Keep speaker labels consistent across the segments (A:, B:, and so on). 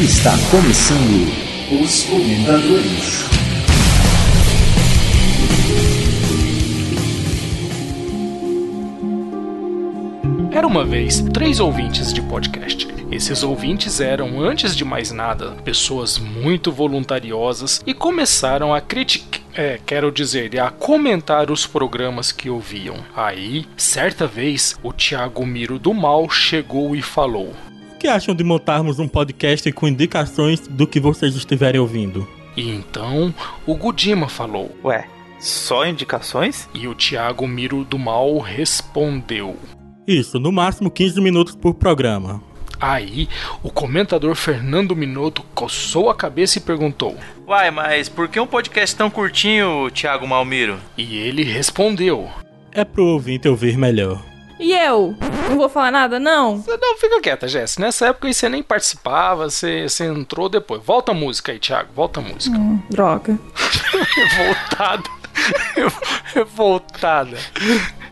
A: Está começando os Comentadores.
B: Era uma vez três ouvintes de podcast. Esses ouvintes eram, antes de mais nada, pessoas muito voluntariosas e começaram a criticar. É, quero dizer, a comentar os programas que ouviam. Aí, certa vez, o Thiago Miro do Mal chegou e falou:
C: que acham de montarmos um podcast com indicações do que vocês estiverem ouvindo?
B: E então o Gudima falou.
D: Ué, só indicações?
B: E o Thiago Miro do Mal respondeu.
C: Isso, no máximo 15 minutos por programa.
B: Aí, o comentador Fernando Minotto coçou a cabeça e perguntou:
D: Uai, mas por que um podcast tão curtinho, Thiago Malmiro?
B: E ele respondeu:
C: É pro ouvinte ouvir melhor.
E: E eu? Não vou falar nada, não?
B: Não, fica quieta, Jess. Nessa época aí você nem participava, você, você entrou depois. Volta a música aí, Thiago, volta a música.
E: Hum, droga.
B: Revoltada. Revoltada.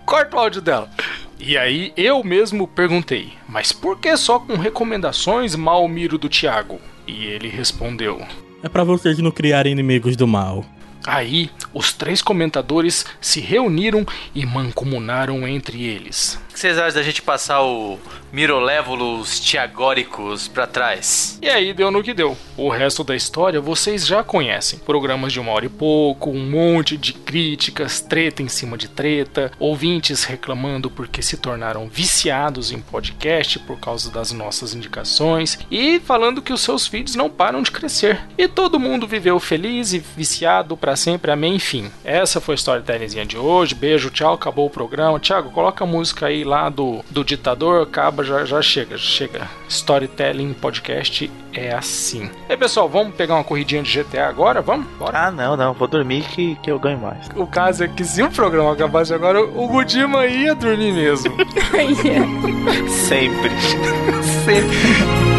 B: Corta o áudio dela. E aí eu mesmo perguntei, mas por que só com recomendações Malmiro do Thiago? E ele respondeu:
C: É pra vocês não criarem inimigos do mal.
B: Aí, os três comentadores se reuniram e mancomunaram entre eles.
D: O que vocês acham da gente passar o Mirolévulos Tiagóricos pra trás?
B: E aí deu no que deu. O resto da história vocês já conhecem. Programas de uma hora e pouco, um monte de críticas, treta em cima de treta, ouvintes reclamando porque se tornaram viciados em podcast por causa das nossas indicações e falando que os seus feeds não param de crescer. E todo mundo viveu feliz e viciado para sempre, amém, enfim. Essa foi a storytellingzinha de hoje. Beijo, tchau, acabou o programa. Thiago, coloca a música aí lá do, do ditador, acaba, já, já chega, já chega. Storytelling podcast é assim. E aí, pessoal, vamos pegar uma corridinha de GTA agora? Vamos? Bora?
D: Ah, não, não, vou dormir que, que eu ganho mais.
B: O caso é que se o programa acabasse agora, o Gudima ia dormir mesmo.
D: Sempre.
B: Sempre.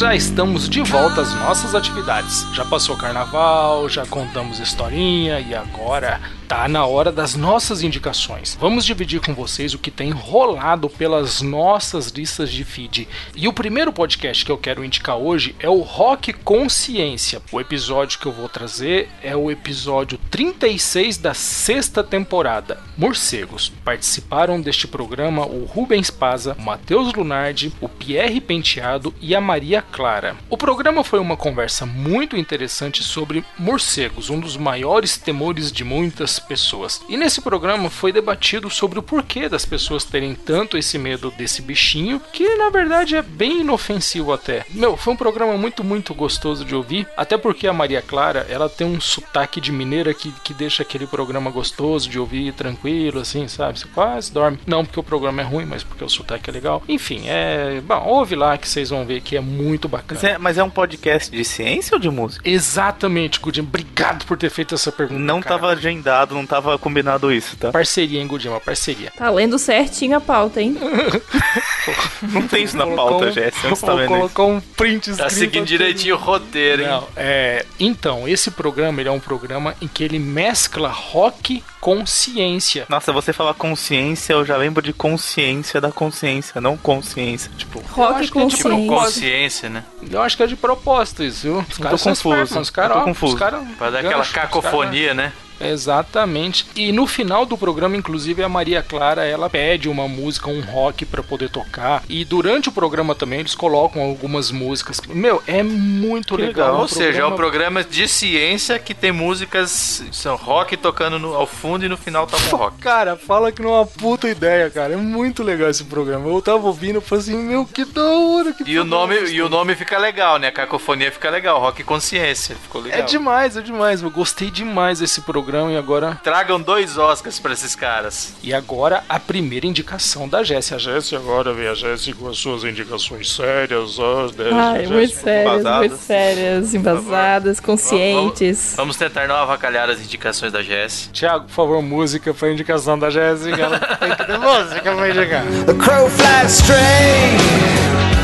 B: Já estamos de volta às nossas atividades. Já passou carnaval, já contamos historinha e agora tá na hora das nossas indicações. Vamos dividir com vocês o que tem rolado pelas nossas listas de feed. E o primeiro podcast que eu quero indicar hoje é o Rock Consciência. O episódio que eu vou trazer é o episódio 36 da sexta temporada. Morcegos. Participaram deste programa o Rubens Paza, o Matheus Lunardi, o Pierre Penteado e a Maria Clara. O programa foi uma conversa muito interessante sobre morcegos, um dos maiores temores de muitas pessoas. E nesse programa foi debatido sobre o porquê das pessoas terem tanto esse medo desse bichinho, que na verdade é bem inofensivo até. Meu, foi um programa muito, muito gostoso de ouvir, até porque a Maria Clara, ela tem um sotaque de mineira que, que deixa aquele programa gostoso de ouvir, tranquilo, assim, sabe? Você quase dorme. Não porque o programa é ruim, mas porque o sotaque é legal. Enfim, é. Bom, ouve lá que vocês vão ver que é muito bacana.
D: Mas é, mas é um podcast de ciência ou de música?
B: Exatamente, Gudinho. Obrigado por ter feito essa pergunta.
D: Não
B: cara.
D: tava agendado, não tava combinado isso, tá?
B: Parceria, hein, Gudinho? Parceria.
E: Tá lendo certinho a pauta, hein?
D: Não tem isso na
B: Colocou
D: pauta, Jess. Onde você tá vendo
B: colocar um print
D: Tá seguindo
B: aqui.
D: direitinho o roteiro, hein?
B: Não, é, então, esse programa ele é um programa em que ele mescla rock com ciência.
D: Nossa, você fala consciência, eu já lembro de consciência da consciência, não consciência. Tipo,
E: Rock
B: acho que é de
E: consciente.
D: consciência, né?
B: Eu acho que é de propósito isso, viu? Os caras são
D: confuso,
B: espertos, Os caras, ó,
D: confuso.
B: Os caras,
D: Pra dar aquela cacofonia, né?
B: Exatamente. E no final do programa, inclusive, a Maria Clara ela pede uma música, um rock pra poder tocar. E durante o programa também eles colocam algumas músicas. Meu, é muito
D: Que
B: legal.
D: legal.
B: Um
D: Ou seja, é um
B: programa-
D: de ciência que tem músicas, são rock tocando no- ao fundo e no final toca um rock.
B: Cara, fala que não é uma puta ideia, cara. É muito legal esse programa. Eu tava ouvindo e falei assim, meu, que da hora. Que
D: E o, nome,
B: gostoso.
D: e o nome fica legal, né? A cacofonia fica legal, rock consciência. Ficou legal.
B: É demais, é demais. Eu gostei demais desse programa e agora.
D: Tragam dois Oscars pra esses caras.
B: E agora a primeira indicação da Jessie. A Jessie agora vem a Jessie com as suas indicações sérias. As
E: Ai, muito sérias,
D: embasadas.
E: muito sérias, embasadas, conscientes.
D: Vamos tentar não avacalhar as indicações da Jess.
B: Tiago, por favor, música pra indicação da Jessie. que Ela tem que ter música pra indicar.
F: The crow flies straight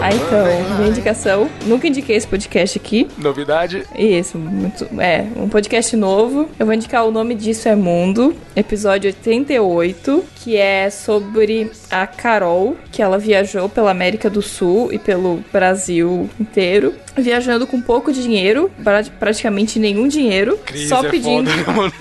E: Ah, então, minha indicação. Nunca indiquei esse podcast aqui.
B: Novidade?
E: Isso, muito, é, um podcast novo. Eu vou indicar o nome disso é Mundo, episódio 88, que é sobre a Carol, que ela viajou pela América do Sul e pelo Brasil inteiro, viajando com pouco dinheiro, pra- praticamente nenhum dinheiro,
B: Crise
E: só
B: é
E: pedindo.
B: foda, né, mano?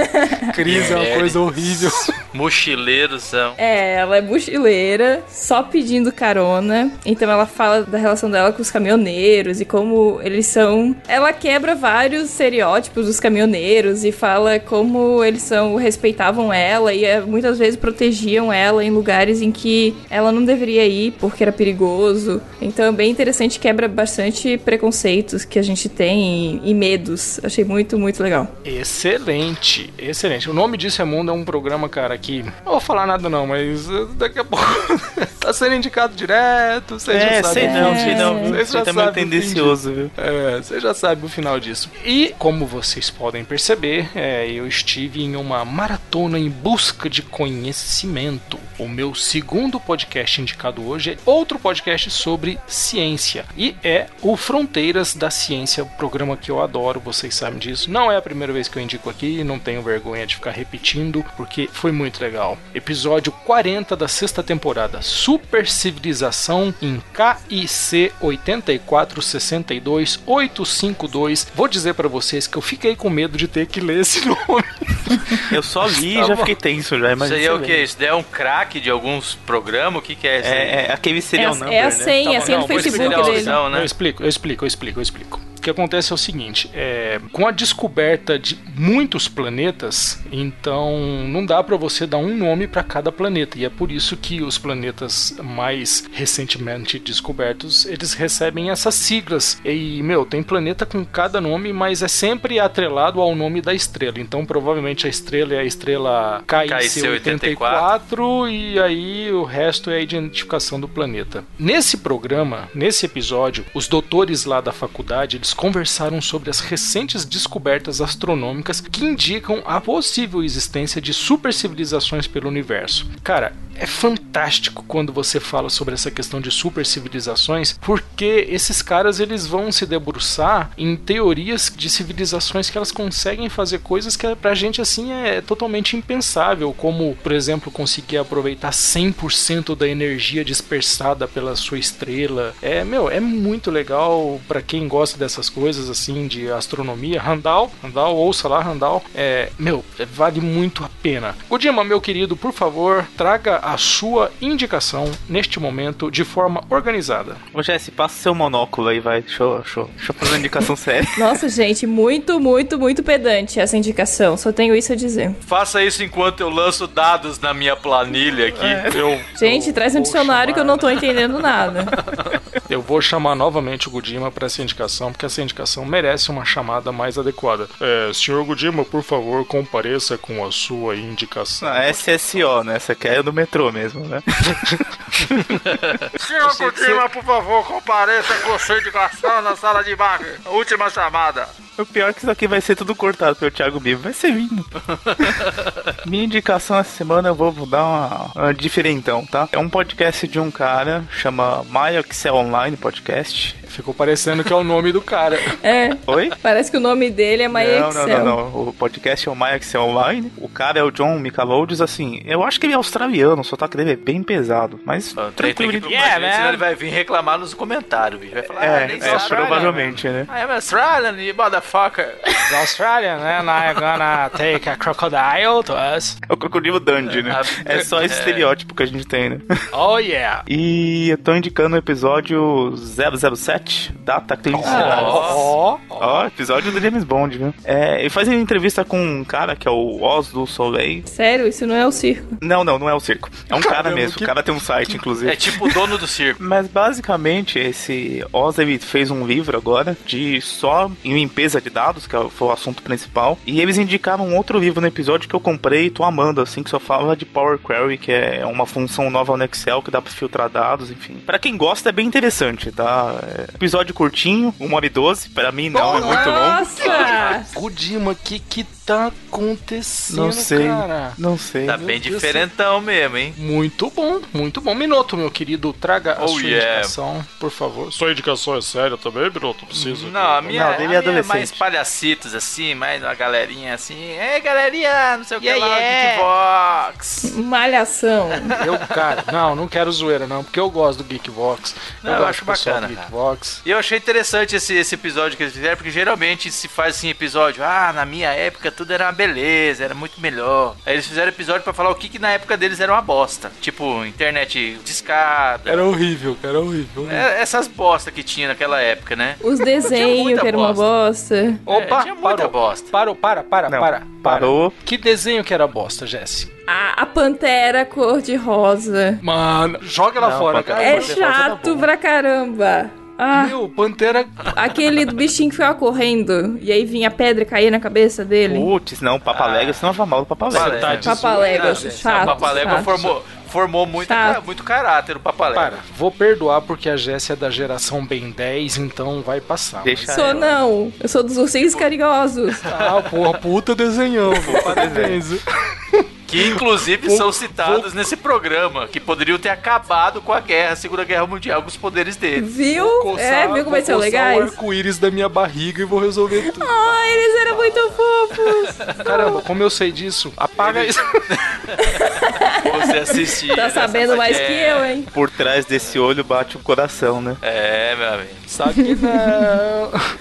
B: Crise é uma coisa horrível.
D: Mochileirozão.
E: É, ela é mochileira, só pedindo carona. Então ela fala da relação dela com os caminhoneiros e como eles são. Ela quebra vários estereótipos dos caminhoneiros e fala como eles são respeitavam ela e eh, muitas vezes protegiam ela em lugares em que ela não deveria ir porque era perigoso. Então é bem interessante, quebra bastante preconceitos que a gente tem e, e medos. Achei muito, muito legal.
B: Excelente, excelente. O nome disso é Mundo é um programa, cara, que. Não vou falar nada não, mas uh, daqui a pouco tá sendo indicado direto. Você já
F: É,
B: sabe.
F: sei não, sei não.
B: Você já
F: tá
B: sabe fim
F: tendencioso, viu?
B: É, você já sabe o final disso. E, como vocês podem perceber, é, eu estive em uma maratona em busca de conhecimento. O meu segundo podcast indicado hoje é outro podcast sobre ciência. E é o Fronteiras da Ciência, programa que eu adoro, vocês sabem disso. Não é a primeira vez que eu indico aqui, não tenho vergonha de ficar repetindo, porque foi muito legal. Episódio 40 da sexta temporada: Super Civilização em KIC 8462852. Vou dizer pra vocês que eu fiquei com medo de ter que ler esse nome.
F: Eu só li
B: Tá
F: e já
B: bom.
F: fiquei tenso já,
D: Isso
F: imagina.
D: aí é o que? Isso daí é um craque de alguns programas? O que, que é isso?
F: É, é aquele
E: É,
F: serial
E: a-
F: number,
E: é a
F: né?
E: senha,
B: Tá
E: a senha do
B: não,
E: Facebook dele.
D: number. né?
B: Eu explico, eu explico, eu explico, eu explico. O que acontece é o seguinte: é, com a descoberta de muitos planetas, então não dá pra você dar um nome pra cada planeta. E é por isso que os planetas mais recentemente descobertos eles recebem essas siglas. E, meu, tem planeta com cada nome, mas é sempre atrelado ao nome da estrela. Então, provavelmente a estrela é a estrela KIC-84 e aí o resto é a identificação do planeta. Nesse programa, nesse episódio, os doutores lá da faculdade eles conversaram sobre as recentes descobertas astronômicas que indicam a possível existência de supercivilizações pelo universo. Cara, é fantástico quando você fala sobre essa questão de supercivilizações, porque esses caras eles vão se debruçar em teorias de civilizações que elas conseguem fazer coisas que pra gente assim é totalmente impensável, como, por exemplo, conseguir aproveitar 100% da energia dispersada pela sua estrela. É, meu, é muito legal pra quem gosta dessas coisas assim de astronomia. Randall, Randall, ouça lá, Randall. É, meu, vale muito a pena. Godima, meu querido, por favor, traga a sua indicação neste momento de forma organizada.
F: Ô, Jesse, passa seu monóculo aí, vai. Deixa eu, deixa eu, deixa eu fazer uma indicação séria.
E: Nossa, gente, muito, muito, muito pedante essa indicação. Só tenho isso a dizer.
D: Faça isso enquanto eu lanço dados na minha planilha aqui.
B: Eu,
E: Gente,
B: eu
E: traz um dicionário que eu não tô entendendo nada.
B: Eu vou chamar novamente o Gudima para essa indicação, porque essa indicação merece uma chamada mais adequada. É, senhor Gudima, por favor, compareça com a sua indicação.
F: Ah, SSO, né? Essa aqui é do metrô mesmo, né?
D: Senhor Gudima, por favor, compareça com sua indicação na sala de máquina. Última chamada.
F: O pior é que isso aqui vai ser tudo cortado pelo Thiago Bibo. Vai ser vindo. Minha indicação essa semana eu vou dar uma, uma diferentão, tá? É um podcast de um cara, chama MyXL Online Podcast.
B: Ficou parecendo que é o nome do cara.
E: É,
F: Oi?
E: parece que o nome dele é My
F: não, não, não, não. O podcast é o MyXL Online. O cara é o John Michalodes, assim. Eu acho que ele é australiano, o sotaque dele é bem pesado. Mas
D: Tem, tem
F: tranquilo.
D: que ir pro Brasil, senão ele vai vir reclamar nos comentários, bicho. Vai falar,
F: É,
D: ah,
F: é,
D: nem Australian.
F: provavelmente, né?
D: I am Australian, you motherfucker.
B: The Australian, and I'm gonna take a crocodile to us.
F: É o Crocodilo Dundee, né? É só esse
D: É.
F: estereótipo que a gente tem, né?
B: Oh yeah.
F: E eu tô indicando o episódio 007, Data Clean.
B: Ó,
F: Ó, episódio do James Bond, viu? É, ele faz uma entrevista com um cara que é o Oz do Soleil.
E: Sério, isso não é o circo.
F: Não, não, não é o circo. É um cara
B: Caramba,
F: mesmo.
B: que-
F: O cara tem um site, inclusive.
D: É tipo o dono do circo.
F: Mas basicamente esse Oz ele fez um livro agora de só em limpeza de dados, que foi o assunto principal. E eles indicaram um outro livro no episódio que eu comprei e tô amando, assim, que só fala de Power Query, que é uma função nova no Excel que dá pra filtrar dados, enfim. Pra quem gosta é bem interessante, tá? Episódio curtinho, 1 hora e 12. Pra mim não, é muito longo.
E: Nossa!
B: Gudima, que, que tá acontecendo,
F: Não sei.
B: cara?
F: Não sei.
D: Tá
B: Meu
D: bem
B: Deus
D: diferentão mesmo, hein?
B: Muito bom, muito bom. Minuto, meu querido, traga a
D: Oh,
B: sua
D: yeah.
B: indicação, por favor. Sua indicação é séria também, Minuto? Preciso.
D: Não, a minha,
F: Não,
D: a
F: dele é
D: minha é
F: adolescente.
D: mais palhacitos, assim, mais uma galerinha assim. Ei, galerinha, não sei o que
E: Yeah,
D: lá,
E: yeah.
D: Geekvox.
E: Malhação.
B: Eu, cara, não, não quero zoeira, não, porque eu gosto do Geekvox.
D: Não, eu
B: gosto
D: acho bacana.
B: Geekvox.
D: E eu achei interessante esse, esse episódio que eles fizeram, porque geralmente se faz assim episódio, ah, na minha época tudo era uma beleza, era muito melhor. Aí eles fizeram episódio pra falar o que, que na época deles era uma bosta. Tipo, internet discada.
B: Era horrível, cara, era horrível.
D: É, essas bosta que tinha naquela época, né?
E: Os desenhos, que era uma bosta.
B: Opa,
D: É, tinha muita
B: parou.
D: bosta.
B: Parou, para, para,
F: Não,
B: para, para.
F: parou.
B: Que desenho que era bosta, Jesse?
E: A, a pantera cor-de-rosa.
B: Mano, joga ela
F: Não,
B: fora, cara.
E: É
F: tá
E: chato pra caramba. Ah,
B: Meu, Pantera.
E: aquele do bichinho que ficava correndo. E aí vinha a pedra caía na cabeça dele.
F: Putz, não, Papaléguas, você não vai mal do Papaléguas.
B: Tá
E: Papaléguas, chato.
D: o Papalégua
E: chato.
D: formou, formou muito, muito caráter, o Papalégua.
B: Para, vou perdoar porque a Jéssica é da geração Ben 10, então vai passar.
F: Deixa
E: Sou
F: ela.
E: não. Eu sou dos ursinhos carinhosos.
B: Ah, porra, puta desenhão, viu? Parabéns.
D: Que inclusive
B: Vou-
D: são citados nesse programa, que poderiam ter acabado com a guerra, a Segunda Guerra Mundial, com os poderes deles.
E: Viu? é, viu como eles são
B: vou coçar o
E: legais?
B: arco-íris da minha barriga e vou resolver tudo.
E: Ai, eles eram muito fofos.
B: Caramba, como eu sei disso? Apaga isso.
D: Você assistia.
E: Tá sabendo mais que eu, hein?
F: Por trás desse olho bate um coração, né?
D: É, meu amigo.
B: Sabe que não.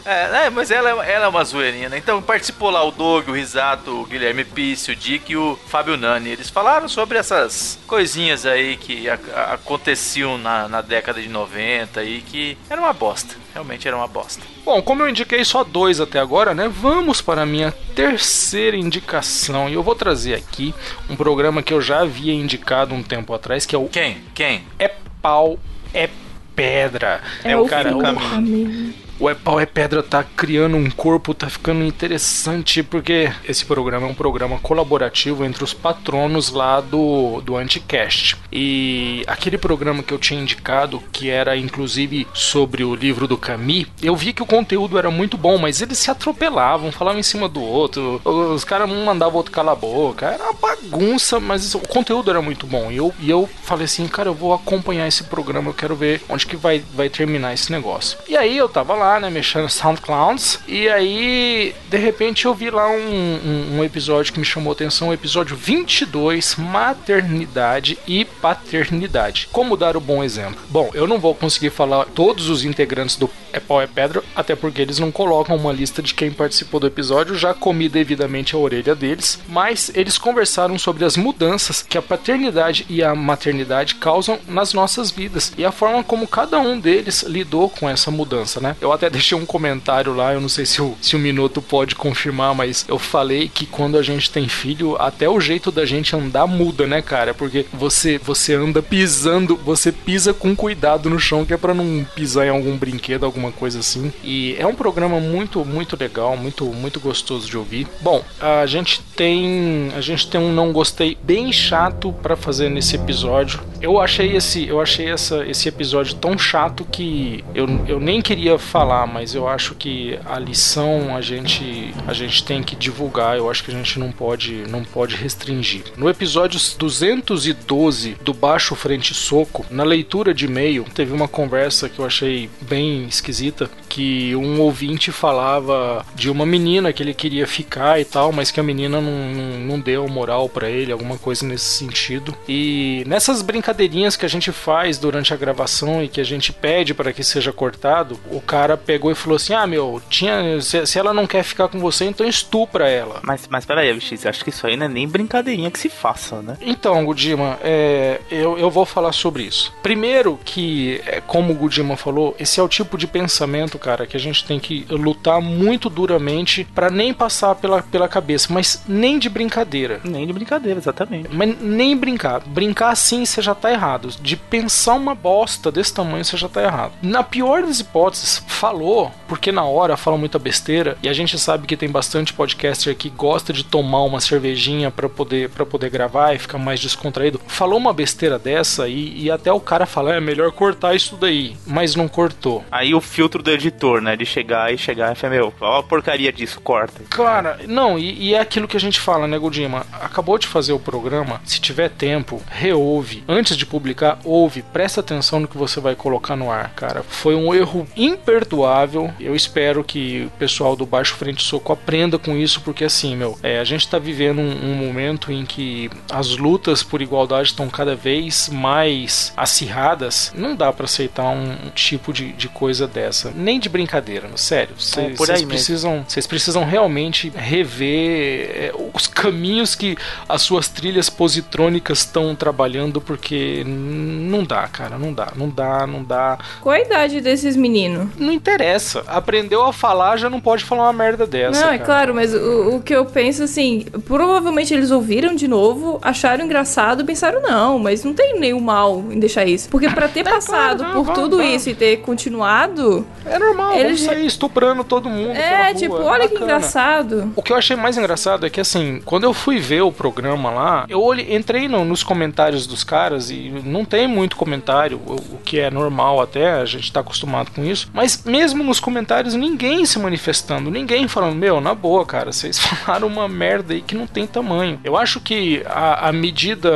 D: É, é, mas ela, é- ela é uma zoeirinha, né? Então participou lá o Doug, o Risato, o Guilherme Pisse, o Dick e o Fábio Nani. Eles falaram sobre essas coisinhas aí que a- a- aconteciam na, na década de 90 e que era uma bosta. Realmente era uma bosta.
B: Bom, como eu indiquei só dois até agora, né? Vamos para a minha terceira indicação. E eu vou trazer aqui um programa que eu já havia indicado um tempo atrás, que é o
D: Quem? Quem?
B: É Pau, É Pedra.
E: É,
F: o
E: o
F: cara,
E: fim
F: o
E: do
F: caminho.
E: caminho.
B: O É Pau é Pedra tá criando um corpo, tá ficando interessante, porque esse programa é um programa colaborativo entre os patronos lá do, do Anticast. E aquele programa que eu tinha indicado, que era inclusive sobre o livro do Camus, eu vi que o conteúdo era muito bom, mas eles se atropelavam, falavam em cima do outro, os caras um mandavam o outro calar a boca, era uma bagunça, mas o conteúdo era muito bom. E eu, e eu falei assim, cara, eu vou acompanhar esse programa, eu quero ver onde que vai, vai terminar esse negócio. E aí eu tava lá, né, mexendo SoundClouds, e aí, de repente, eu vi lá um, um, um episódio que me chamou atenção, o episódio 22, Maternidade e Paternidade. Como dar o bom exemplo? Bom, eu não vou conseguir falar todos os integrantes do É Pau é Pedra, até porque eles não colocam uma lista de quem participou do episódio, já comi devidamente a orelha deles, mas eles conversaram sobre as mudanças que a paternidade e a maternidade causam nas nossas vidas e a forma como cada um deles lidou com essa mudança, né? Eu até deixei um comentário lá, eu não sei se o, se o Minuto pode confirmar, mas eu falei que quando a gente tem filho, até o jeito da gente andar muda, né, cara? Porque você você anda pisando, você pisa com cuidado no chão, que é pra não pisar em algum brinquedo, alguma coisa assim. E é um programa muito, muito legal, muito, muito gostoso de ouvir. Bom, a gente tem, a gente tem um não gostei bem chato pra fazer nesse episódio. Eu achei esse, eu achei essa, esse episódio tão chato que eu, eu nem queria falar, mas eu acho que a lição a gente, a gente tem que divulgar. Eu acho que a gente não pode, não pode restringir. No episódio 212 do Baixo Frente Soco, na leitura de e-mail, teve uma conversa que eu achei bem esquisita, que um ouvinte falava de uma menina que ele queria ficar e tal, mas que a menina não, não, deu moral pra ele, alguma coisa nesse sentido. E nessas brincadeirinhas que a gente faz durante a gravação e que a gente pede para que seja cortado, o cara pegou e falou assim: "Ah, meu, tinha se, se ela não quer ficar com você, então estupra ela".
F: Mas, mas peraí, VX, acho que isso aí não é nem brincadeirinha que se faça, né?
B: Então, Gudima, é, eu, eu vou falar sobre isso. Primeiro que, é, como o Gudima falou, esse é o tipo de pensamento, cara, que a gente tem que lutar muito duramente pra nem passar pela, pela cabeça, mas nem de brincadeira.
F: Nem de brincadeira, exatamente.
B: Mas nem brincar. Brincar assim você já tá errado. De pensar uma bosta desse tamanho você já tá errado. Na pior das hipóteses, falou, porque na hora fala muita besteira, e a gente sabe que tem bastante podcaster que gosta de tomar uma cervejinha pra poder, pra poder gravar e ficar mais descontraído. Falou uma besteira dessa e, e até o cara fala: é melhor cortar isso daí, mas não cortou.
F: Aí o filtro do editor né? De chegar e chegar e falar, meu, ó a porcaria disso, corta.
B: Cara, não, e, e, é aquilo que a gente fala, né, Godima? Acabou de fazer o programa, se tiver tempo, reouve. Antes de publicar, ouve, presta atenção no que você vai colocar no ar, cara. Foi um erro imperdoável. Eu espero que o pessoal do Baixo Frente Soco aprenda com isso, porque assim, meu, é, a gente tá vivendo um, um momento em que as lutas por igualdade estão cada vez mais acirradas. Não dá para aceitar um tipo de, de coisa dessa. Nem de brincadeira, sério. Vocês é, precisam, vocês precisam realmente rever é, os caminhos que as suas trilhas positrônicas estão trabalhando, porque não dá, cara, não dá, não dá, não dá.
E: Qual a idade desses meninos?
B: Não interessa. Aprendeu a falar, já não pode falar uma merda dessa.
E: Não, é claro, mas o, o que eu penso assim, provavelmente eles ouviram de novo, acharam engraçado, pensaram, não, mas não tem nenhum mal em deixar isso. Porque para ter é, passado claro, não, por tudo vamos. isso e ter continuado.
B: É normal, eles sair estuprando todo mundo.
E: É, tipo,
B: rua.
E: olha que engraçado.
B: O que eu achei mais engraçado é que, assim, quando eu fui ver o programa lá, eu olhei, entrei no, nos comentários dos caras e não tem muito comentário, o, o, que é normal até, a gente tá acostumado com isso. Mas mesmo nos comentários, ninguém se manifestando, ninguém falando, meu, na boa, cara, vocês falaram uma merda aí que não tem tamanho. Eu acho que a, a medida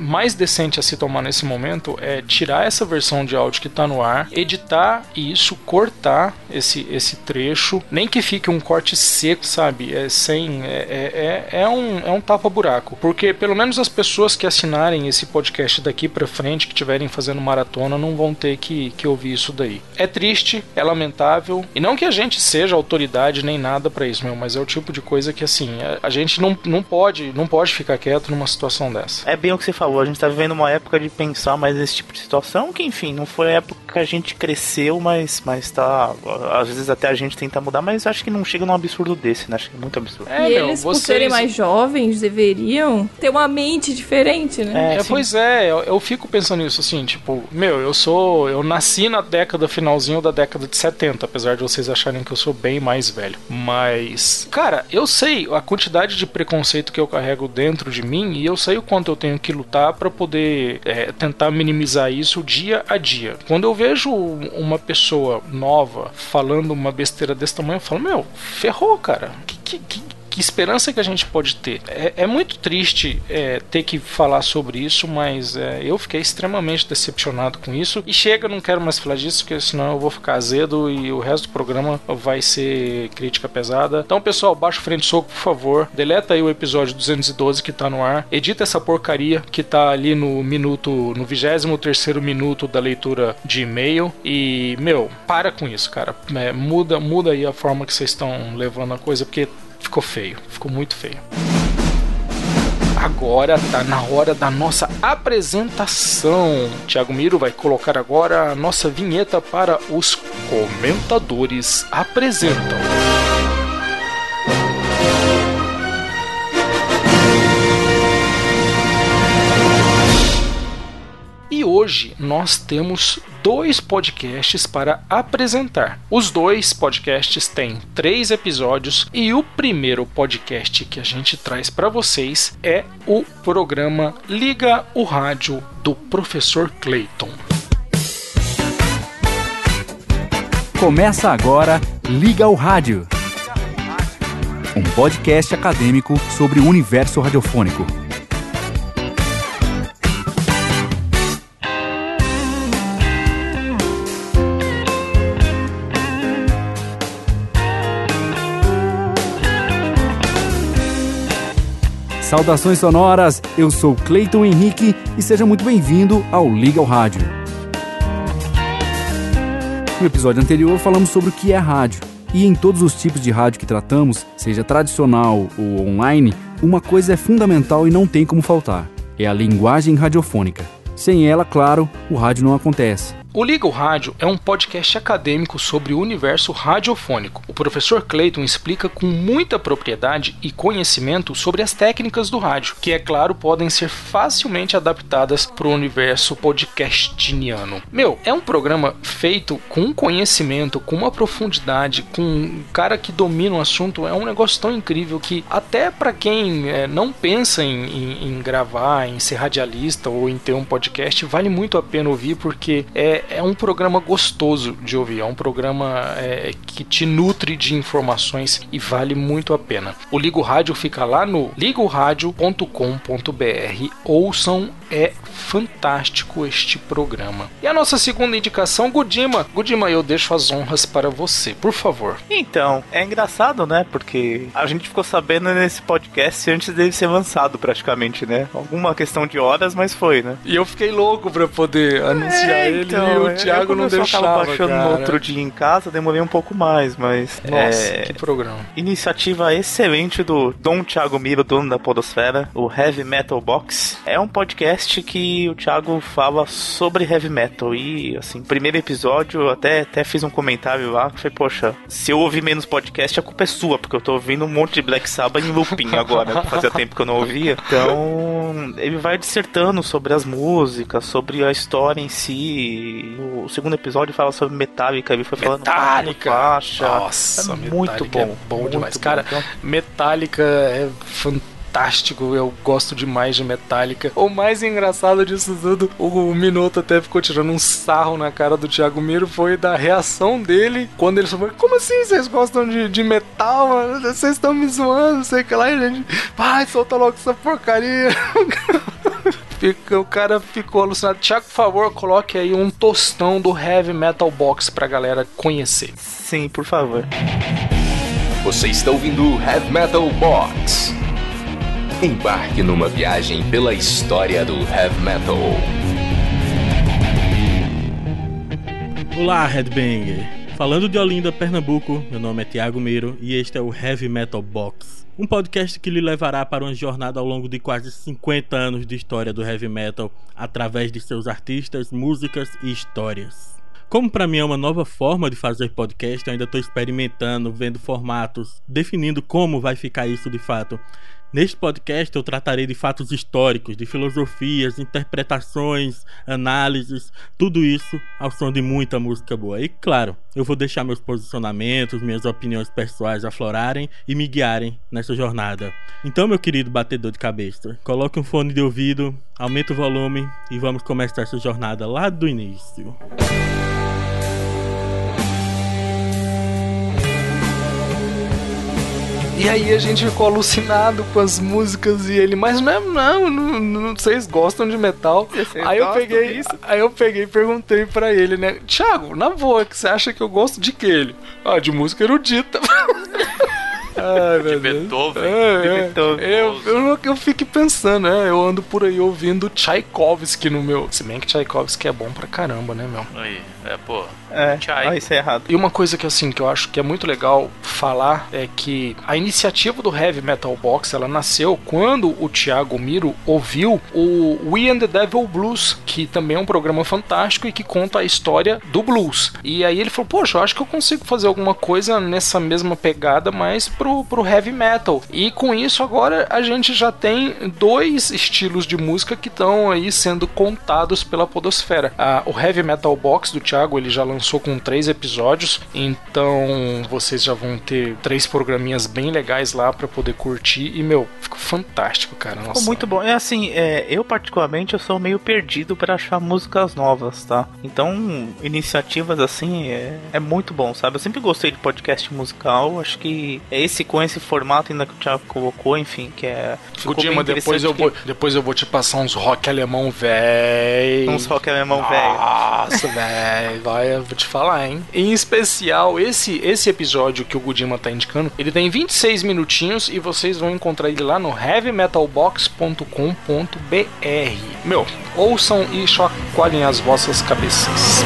B: mais decente a se tomar nesse momento é tirar essa versão de áudio que tá no ar, editar isso, cortar esse, esse trecho, nem que fique um corte seco, sabe? É sem. É, é, é, é um, é um tapa-buraco. Porque pelo menos as pessoas que assinarem esse podcast daqui pra frente, que estiverem fazendo maratona, não vão ter que, que ouvir isso daí. É triste, é lamentável. E não que a gente seja autoridade nem nada para isso, meu, mas é o tipo de coisa que assim, a, a, gente não, não pode não pode ficar quieto numa situação dessa.
F: É bem o que você falou, a gente tá vivendo uma época de pensar mais nesse tipo de situação, que enfim, não foi a época que a gente cresceu, mas, mas tá. Às vezes até a gente tenta mudar, mas acho que não chega num absurdo desse, né? Acho que é muito absurdo.
E: É, e meu, eles, vocês... por serem mais jovens, deveriam ter uma mente diferente, né?
B: É, é pois é, eu, eu, fico pensando nisso, assim, tipo, meu, eu sou. Eu nasci na década finalzinho da década de 70, apesar de vocês acharem que eu sou bem mais velho. Mas, cara, eu sei a quantidade de preconceito que eu carrego dentro de mim e eu sei o quanto eu tenho que lutar para poder é, tentar minimizar isso dia a dia. Quando eu vejo uma pessoa nova falando uma besteira desse tamanho, eu falo, meu, ferrou, cara. Que, que, que, que esperança que a gente pode ter? É, é muito triste é, ter que falar sobre isso, mas é, eu fiquei extremamente decepcionado com isso. E chega, não quero mais falar disso, porque senão eu vou ficar azedo e o resto do programa vai ser crítica pesada. Então, pessoal, baixa o frente soco, por favor. Deleta aí o episódio 212 que tá no ar. Edita essa porcaria que tá ali no minuto, no 23 minuto da leitura de e-mail. E, meu, para com isso, cara. É, muda, muda aí a forma que vocês estão levando a coisa, porque ficou feio, ficou muito feio. Agora tá na hora da nossa apresentação. Tiago Miro vai colocar agora a nossa vinheta para os comentadores apresentam. Hoje nós temos dois podcasts para apresentar. Os dois podcasts têm três episódios e o primeiro podcast que a gente traz para vocês é o programa Liga o Rádio do Professor Clayton.
A: Começa agora Liga o Rádio. Um podcast acadêmico sobre o universo radiofônico. Saudações sonoras, eu sou Cleiton Henrique e seja muito bem-vindo ao Liga ao Rádio. No episódio anterior falamos sobre o que é rádio. E em todos os tipos de rádio que tratamos, seja tradicional ou online, uma coisa é fundamental e não tem como faltar: é a linguagem radiofônica. Sem ela, claro, o rádio não acontece.
B: O Liga o Rádio é um podcast acadêmico sobre o universo radiofônico. O professor Clayton explica com muita propriedade e conhecimento sobre as técnicas do rádio, que é claro podem ser facilmente adaptadas para o universo podcastiniano. Meu, é um programa feito com conhecimento, com uma profundidade, com um cara que domina o assunto. É um negócio tão incrível que até para quem é, não pensa em, em, em gravar, em ser radialista ou em ter um podcast, vale muito a pena ouvir porque é é um programa gostoso de ouvir, é um programa é, que te nutre de informações e vale muito a pena. O Ligo Rádio fica lá no ligoradio.com.br. Ouçam, é fantástico este programa. E a nossa segunda indicação, Gudima. Gudima, eu deixo as honras para você, por favor.
F: Então, é engraçado, né? Porque a gente ficou sabendo nesse podcast antes dele ser lançado, praticamente, né? Alguma questão de horas, mas foi, né?
B: E eu fiquei louco pra poder anunciar
F: É,
B: ele
F: então,
B: o Thiago não
F: como eu
B: deixava,
F: baixando
B: cara.
F: no outro dia em casa, demorei um pouco mais, mas...
B: Nossa,
F: é,
B: que programa.
F: Iniciativa excelente do Dom Thiago Miro, dono da Podosfera, o Heavy Metal Box. É um podcast que o Thiago fala sobre heavy metal. E, assim, primeiro episódio, eu até, até fiz um comentário lá que foi: Poxa, se eu ouvir menos podcast, a culpa é sua, porque eu tô ouvindo um monte de Black Sabbath em looping agora. Fazia tempo que eu não ouvia. Então, ele vai dissertando sobre as músicas, sobre a história em si. O segundo episódio fala sobre Metallica, ele foi falando
B: Metallica!
F: faixa.
B: Nossa,
F: é muito
B: Metallica
F: bom.
B: é bom
F: muito
B: demais.
F: bom.
B: Cara,
F: Então,
B: Metallica é fantástico, eu gosto demais de Metallica. O mais engraçado disso tudo, o Minuto até ficou tirando um sarro na cara do Thiago Miro, foi da reação dele quando ele falou: Como assim vocês gostam de, de metal? mano? Vocês estão me zoando, sei o que lá, e a gente. Vai, solta logo essa porcaria. Fica- O cara ficou alucinado. Tiago, por favor, coloque aí um tostão do Heavy Metal Box pra galera conhecer.
F: sim, por favor.
G: Você está ouvindo o Heavy Metal Box. Embarque numa viagem pela história do Heavy Metal.
C: Olá, Headbanger! Falando de Olinda, Pernambuco, meu nome é Thiago Meiro e este é o Heavy Metal Box. Um podcast que lhe levará para uma jornada ao longo de quase 50 anos de história do heavy metal através de seus artistas, músicas e histórias. Como para mim é uma nova forma de fazer podcast, eu ainda estou experimentando, vendo formatos, definindo como vai ficar isso de fato. Neste podcast eu tratarei de fatos históricos, de filosofias, interpretações, análises, tudo isso ao som de muita música boa. E claro, eu vou deixar meus posicionamentos, minhas opiniões pessoais aflorarem e me guiarem nessa jornada. Então, meu querido batedor de cabeça, coloque um fone de ouvido, aumente o volume e vamos começar essa jornada lá do início.
B: E aí a gente ficou alucinado com as músicas e ele, mas não, é- não, não, não vocês gostam de metal.
F: Vocês
B: Aí eu peguei,
F: disso?
B: aí eu peguei e perguntei pra ele, né? Thiago, na boa, que você acha que eu gosto de que ele? Ah, de música erudita. Ai.
D: Beethoven.
B: É, é.
F: Beethoven.
B: Eu, eu, eu fico pensando, né? Eu ando por aí ouvindo Tchaikovsky no meu. Se bem que Tchaikovsky é bom pra caramba, né, meu?
D: Aí, é, pô.
F: É,
D: Tchai.
F: ah, isso é errado.
B: E uma coisa que assim que eu acho que é muito legal falar é que a iniciativa do Heavy Metal Box ela nasceu quando o Thiago Miro ouviu o We and the Devil Blues, que também é um programa fantástico e que conta a história do blues. E aí ele falou: Poxa, eu acho que eu consigo fazer alguma coisa nessa mesma pegada, mas pro, pro heavy metal. E com isso agora a gente já tem dois estilos de música que estão aí sendo contados pela Podosfera. Ah, o Heavy Metal Box do Thiago ele já lançou com três episódios, então vocês já vão ter três programinhas bem legais lá pra poder curtir. E meu, ficou fantástico, cara. Nossa.
F: Ficou muito bom. É assim, é, eu particularmente eu sou meio perdido pra achar músicas novas, tá? Então, iniciativas assim é, é muito bom, sabe? Eu sempre gostei de podcast musical. Acho que é esse com esse formato ainda que o Thiago colocou, enfim, que é. ficou bem
B: Gudima, depois eu,
F: interessante
B: vou, depois eu vou te passar uns rock alemão,
F: que- Uns rock alemão velho.
B: Nossa, velho, vai, eu vou te falar, hein? Em especial, esse esse episódio que o Gudima tá indicando, ele tem 26 minutinhos e vocês vão encontrar ele lá no heavymetalbox.com.br. Meu, ouçam e chacoalhem as vossas cabeças.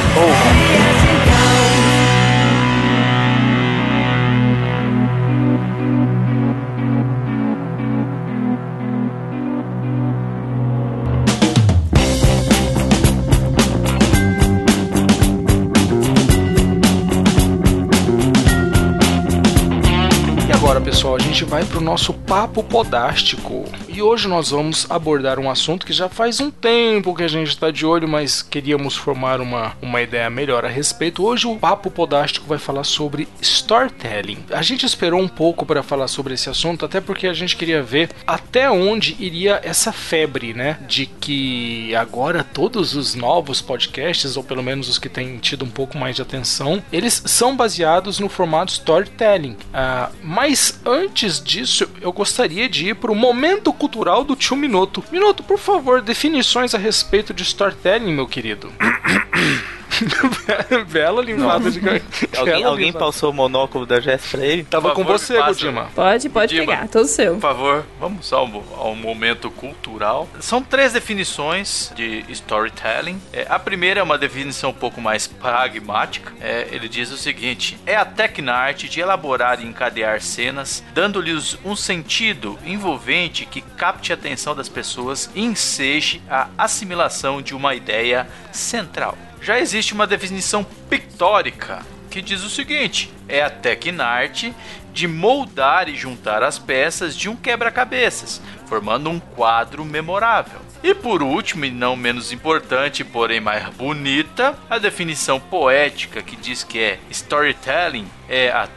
B: Gente vai pro nosso papo podástico. E hoje nós vamos abordar um assunto que já faz um tempo que a gente está de olho, mas queríamos formar uma, uma ideia melhor a respeito. Hoje o papo podástico vai falar sobre storytelling. A gente esperou um pouco para falar sobre esse assunto, até porque a gente queria ver até onde iria essa febre, né? De que agora todos os novos podcasts, ou pelo menos os que têm tido um pouco mais de atenção, eles são baseados no formato storytelling. Uh, mas antes disso, eu gostaria de ir para o momento cultural do tio Minuto. Minuto, por favor, definições a respeito de storytelling, meu querido. Bela limpada de
F: Alguém, alguém passou o monóculo da Jess pra ele?
B: Tava com você, Godima.
E: Pode, pode Godima, pegar, todo seu.
D: Por favor, vamos ao, ao momento cultural. São três definições de storytelling. É, a primeira é uma definição um pouco mais pragmática. É, ele diz o seguinte: é a arte de elaborar e encadear cenas, dando-lhes um sentido envolvente que capte a atenção das pessoas e enseje a assimilação de uma ideia central já existe uma definição pictórica que diz o seguinte: é a tecnarte de moldar e juntar as peças de um quebra-cabeças, formando um quadro memorável. E por último, e não menos importante, porém mais bonita, a definição poética que diz que é storytelling é a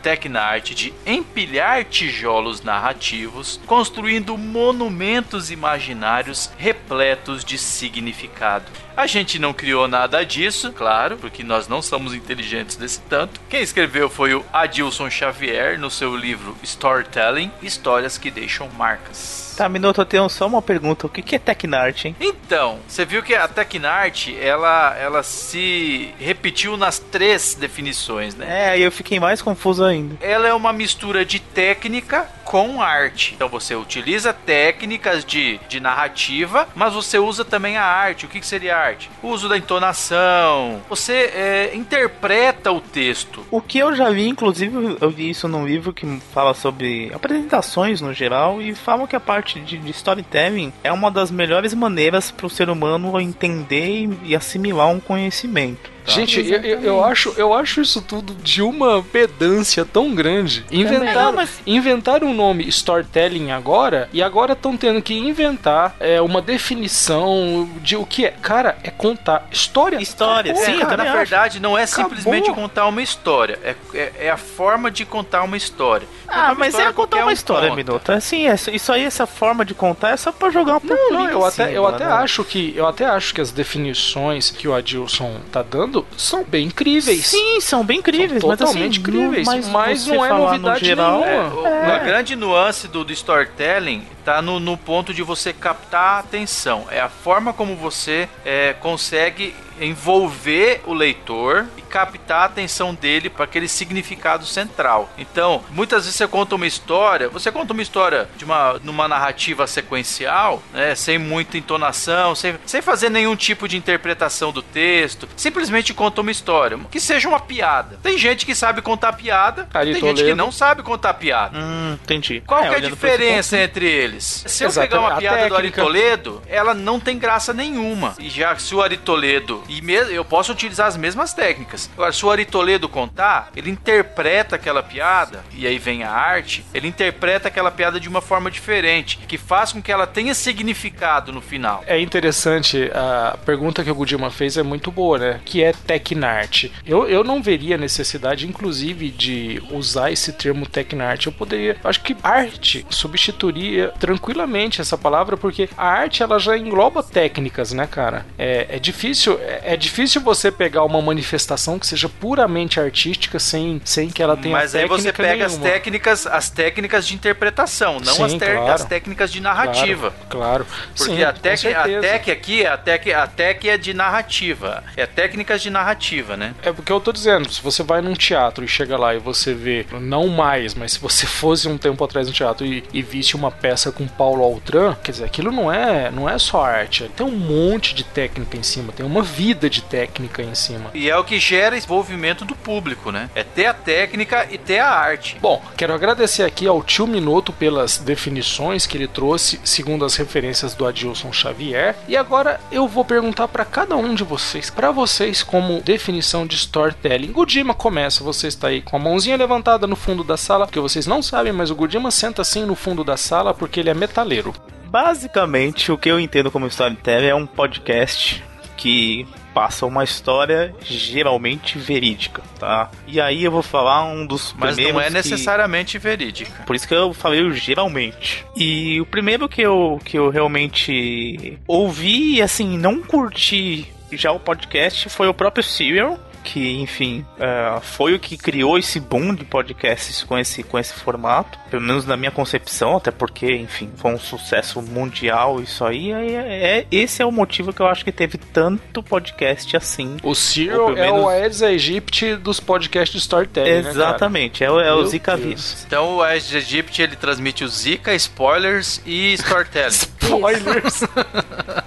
D: arte de empilhar tijolos narrativos, construindo monumentos imaginários repletos de significado. A gente não criou nada disso, claro, porque nós não somos inteligentes desse tanto. Quem escreveu foi o Adilson Xavier no seu livro Storytelling Histórias que Deixam Marcas.
F: Tá, Minuto, eu tenho só uma pergunta. O que é Tecnart, hein?
D: Então, você viu que a Tecnart, ela, ela se repetiu nas três definições, né?
F: É, eu fiquei mais confuso ainda.
D: Ela é uma mistura de técnica com arte. Então você utiliza técnicas de, de narrativa, mas você usa também a arte. O que, que seria arte? O uso da entonação. Você é, interpreta o texto.
F: O que eu já vi, inclusive, eu vi isso num livro que fala sobre apresentações no geral e falam que a parte de, de storytelling é uma das melhores maneiras para o ser humano entender e assimilar um conhecimento.
B: Tá. Gente, eu, eu, acho, eu acho isso tudo de uma pedância tão grande. Inventaram, mas... inventaram um nome storytelling agora e agora estão tendo que inventar é, uma definição de o que é. Cara, é contar história.
D: História, Acabou, sim. Cara, na verdade, não é Acabou. simplesmente contar uma história. É, é, é, a forma de contar uma história.
F: Ah, uma mas é contar uma história, um Minuto. Assim, é, isso aí, essa forma de contar é só pra jogar um
B: Não, não, eu até, eu até né? acho que eu até acho que as definições que o Adilson tá dando são bem incríveis.
F: Sim, são bem incríveis, são
B: totalmente
F: mas,
B: assim, incríveis. Mas, mas não é novidade geral, nenhuma.
D: É, é. A grande nuance do, do storytelling tá no, no, ponto de você captar a atenção. É a forma como você é, consegue envolver o leitor e captar a atenção dele para aquele significado central. Então, muitas vezes você conta uma história, você conta uma história de uma numa narrativa sequencial, né, sem muita entonação, sem, sem fazer nenhum tipo de interpretação do texto, simplesmente conta uma história, que seja uma piada. Tem gente que sabe contar piada, tem gente que não sabe contar piada.
F: Hum, entendi.
D: Qual é, é a diferença entre eles? Se eu pegar uma piada técnica... do Ari Toledo, ela não tem graça nenhuma. E já se o Ari Toledo e mesmo eu posso utilizar as mesmas técnicas. Agora, se o Ari Toledo contar, ele interpreta aquela piada, e aí vem a arte, ele interpreta aquela piada de uma forma diferente, que faz com que ela tenha significado no final.
B: É interessante, a pergunta que o Gudima fez é muito boa, né? Que é Tecnart. Eu, eu não veria necessidade, inclusive, de usar esse termo Tecnart. Eu poderia. Acho que arte substituiria tranquilamente essa palavra, porque a arte ela já engloba técnicas, né, cara? É, é difícil. É, é difícil você pegar uma manifestação que seja puramente artística sem, sem que ela tenha
D: Mas
B: aí
D: você pega
B: nenhuma.
D: as técnicas, as técnicas de interpretação, não Sim, as, claro. as, técnicas de narrativa.
B: Claro. claro.
D: Porque Sim, a, tec, a tec aqui, a tec, a tec é de narrativa. É técnicas de narrativa, né?
B: É porque eu tô dizendo, se você vai num teatro e chega lá e você vê, não mais, mas se você fosse um tempo atrás no teatro e, e visse uma peça com Paulo Altran, quer dizer, aquilo não é, não é só arte, tem um monte de técnica em cima, tem uma vida de técnica em cima.
D: E é o que gera envolvimento do público, né? É ter a técnica e ter a arte.
B: Bom, quero agradecer aqui ao tio Minuto pelas definições que ele trouxe, segundo as referências do Adilson Xavier. E agora eu vou perguntar para cada um de vocês, para vocês como definição de storytelling. Gudima começa, você está aí com a mãozinha levantada no fundo da sala, porque vocês não sabem, mas o Gudima senta assim no fundo da sala porque ele é metaleiro.
F: Basicamente, o que eu entendo como storytelling é um podcast que passa uma história geralmente verídica, tá? E aí eu vou falar um dos
D: Mas
F: primeiros
D: não é
F: que-
D: necessariamente verídica.
F: Por isso que eu falei o geralmente. E o primeiro que eu, que eu realmente ouvi e assim, não curti já o podcast foi o próprio Serial. Que, enfim, é, foi o que criou esse boom de podcasts com esse, com esse formato. Pelo menos na minha concepção, até porque, enfim, foi um sucesso mundial isso aí. é, é- esse é o motivo que eu acho que teve tanto podcast assim.
B: O Cyril
F: pelo
B: é o
F: menos-
B: Aedes aegypti dos podcasts de storytelling, né, cara?
F: Exatamente, é, o- é o
B: Meu
F: Zika vírus.
D: Então o Ash Egypt ele transmite o Zika, spoilers e storytelling.
B: Spoilers.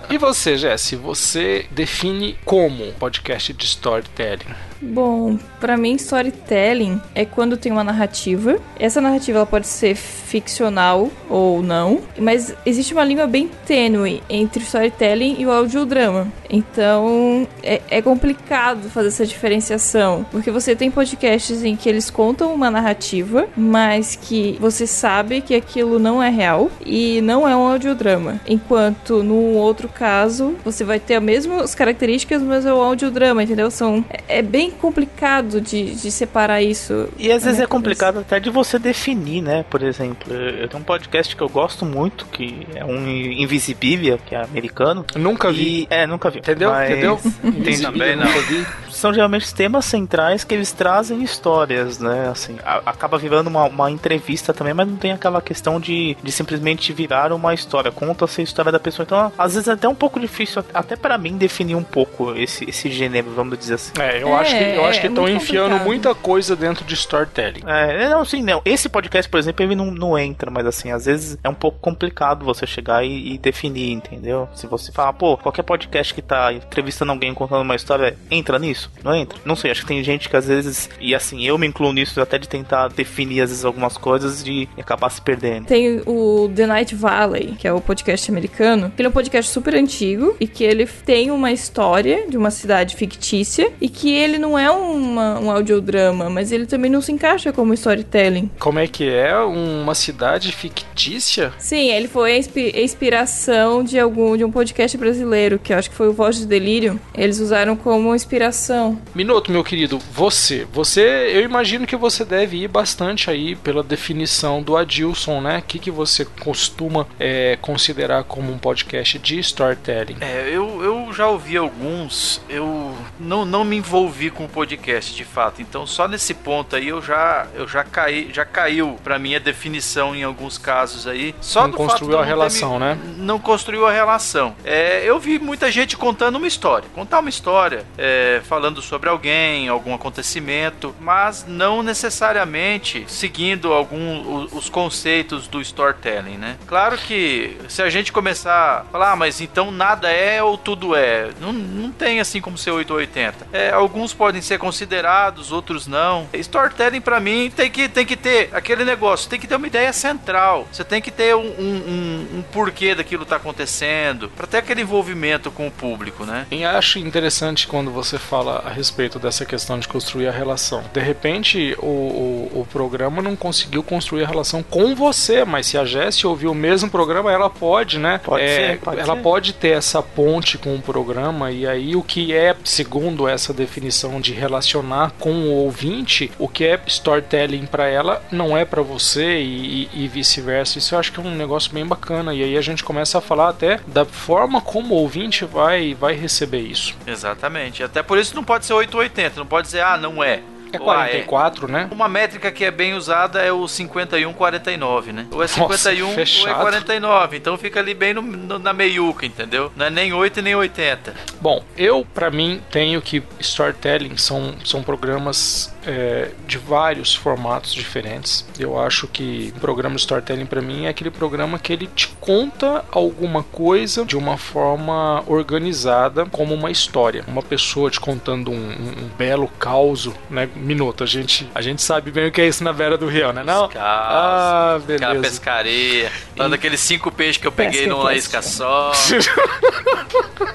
B: e você, Jesse, você define como podcast de storytelling?
E: Bom, pra mim storytelling é quando tem uma narrativa. Essa narrativa ela pode ser ficcional ou não, mas existe uma linha bem tênue entre storytelling e o audiodrama. Então é, é complicado fazer essa diferenciação, porque você tem podcasts em que eles contam uma narrativa, mas que você sabe que aquilo não é real e não é um audiodrama. Enquanto no outro caso você vai ter as mesmas características, mas é um audiodrama, entendeu? São é é bem complicado de, de separar isso.
F: E às
E: na
F: vezes é complicado até de você definir, né? Por exemplo, eu tenho um podcast que eu gosto muito, que é um Invisibilia, que é americano.
B: Nunca vi.
F: E, é, nunca vi.
B: Entendeu?
F: Mas
B: Entendeu?
F: Tem
D: também,
B: nunca vi.
F: São geralmente temas centrais que eles trazem histórias, né? Assim, a- acaba virando uma, uma entrevista também, mas não tem aquela questão de, de simplesmente virar uma história. Conta-se a história da pessoa. Então, às vezes é até um pouco difícil, até para mim, definir um pouco esse, esse gênero, vamos dizer assim.
B: É, eu
E: É,
B: acho que eu acho que
E: é
B: estão
E: muito
B: enfiando
E: complicado.
B: muita coisa dentro de storytelling.
F: É, não, sim, não. Esse podcast, por exemplo, ele não, não entra, mas assim, às vezes é um pouco complicado você chegar e, e definir, entendeu? Se você falar, pô, qualquer podcast que tá entrevistando alguém contando uma história, entra nisso? Não entra? Não sei, acho que tem gente que às vezes, e assim, eu me incluo nisso até de tentar definir às vezes algumas coisas e, e acabar se perdendo.
E: Tem o The Night Valley, que é o podcast americano. que Ele é um podcast super antigo e que ele tem uma história de uma cidade fictícia e que ele não é uma, um audiodrama, mas ele também não se encaixa como storytelling.
B: Como é que é uma cidade fictícia?
E: Sim, ele foi a inspi- a inspiração de algum de um podcast brasileiro, que eu acho que foi o Voz do Delírio. Eles usaram como inspiração.
B: Minuto, meu querido, você, você, eu imagino que você deve ir bastante aí pela definição do Adilson, né? O que, que você costuma é, considerar como um podcast de storytelling?
D: É, eu, eu já ouvi alguns, eu não, não me envolvi com o podcast de fato, então só nesse ponto aí eu já, eu já caí, já caiu pra mim a definição em alguns casos aí. Só
B: Não
D: do fato
B: construiu a
D: não
B: relação,
D: me-
B: né?
D: Não construiu a relação. É, eu vi muita gente contando uma história, contar uma história, é, falando sobre alguém, algum acontecimento, mas não necessariamente seguindo algum os conceitos do storytelling, né? Claro que se a gente começar a falar, ah, mas então nada é ou tudo é, não, não tem assim como ser 8 ou 80. É, alguns podem ser considerados, outros não. Storytelling pra mim tem que, tem que ter aquele negócio, tem que ter uma ideia central. Você tem que ter um, um, um- um porquê daquilo tá acontecendo, pra ter aquele envolvimento com o público, né?
B: E acho interessante quando você fala a respeito dessa questão de construir a relação. De repente, o, o, o programa não conseguiu construir a relação com você, mas se a Jessie ouvir o mesmo programa, ela pode, né?
F: Pode
B: É,
F: ser, pode
B: ela
F: ser.
B: pode ter essa ponte com o programa, e aí o que é, segundo essa definição de relacionar com o ouvinte, o que é storytelling pra ela não é pra você e, e- e vice-versa. Isso eu acho que é um negócio bem bacana. E aí a gente começa a falar até da forma como o ouvinte vai, vai receber isso.
D: Exatamente. Até por isso não pode ser 8 ou 80, não pode dizer, ah, não é.
B: É 44, né?
D: Uma métrica que é bem usada é o 51-49, né? Ou é 51 ou é
B: fechado.
D: 49. Então fica ali bem no, no- na meiuca, entendeu? Não é nem 8 nem 80.
B: Bom, eu, pra mim, tenho que storytelling são, são programas é, de vários formatos diferentes. Eu acho que o programa de storytelling, pra mim, é aquele programa que ele te conta alguma coisa de uma forma organizada, como uma história. Uma pessoa te contando um, um- um belo caos, né? Minuto, a gente, a gente sabe bem o que é isso na beira do rio, né? Não? Ah,
D: Aquela
B: beleza.
D: pescaria. Falando aqueles cinco peixes que eu peguei
E: Pesca,
D: numa isca só.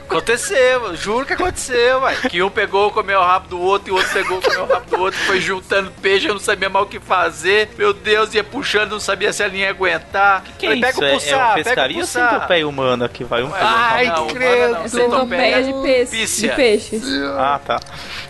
D: Aconteceu, juro que aconteceu, vai. Que um pegou, comeu o rabo do outro, e o outro pegou, comeu o rabo do outro, foi juntando peixe, eu não sabia mais o que fazer. Meu Deus, ia puxando, não sabia se a linha ia aguentar.
F: Que
D: Falei,
F: é
D: pega
F: isso?
D: o
F: É,
D: pulsar,
F: é uma
D: pega o
F: pescaria ou centopeia humana que vai um
B: Ai,
D: não,
B: credo.
D: não,
E: É centopeia de, peixe, de peixes.
F: Ah, tá.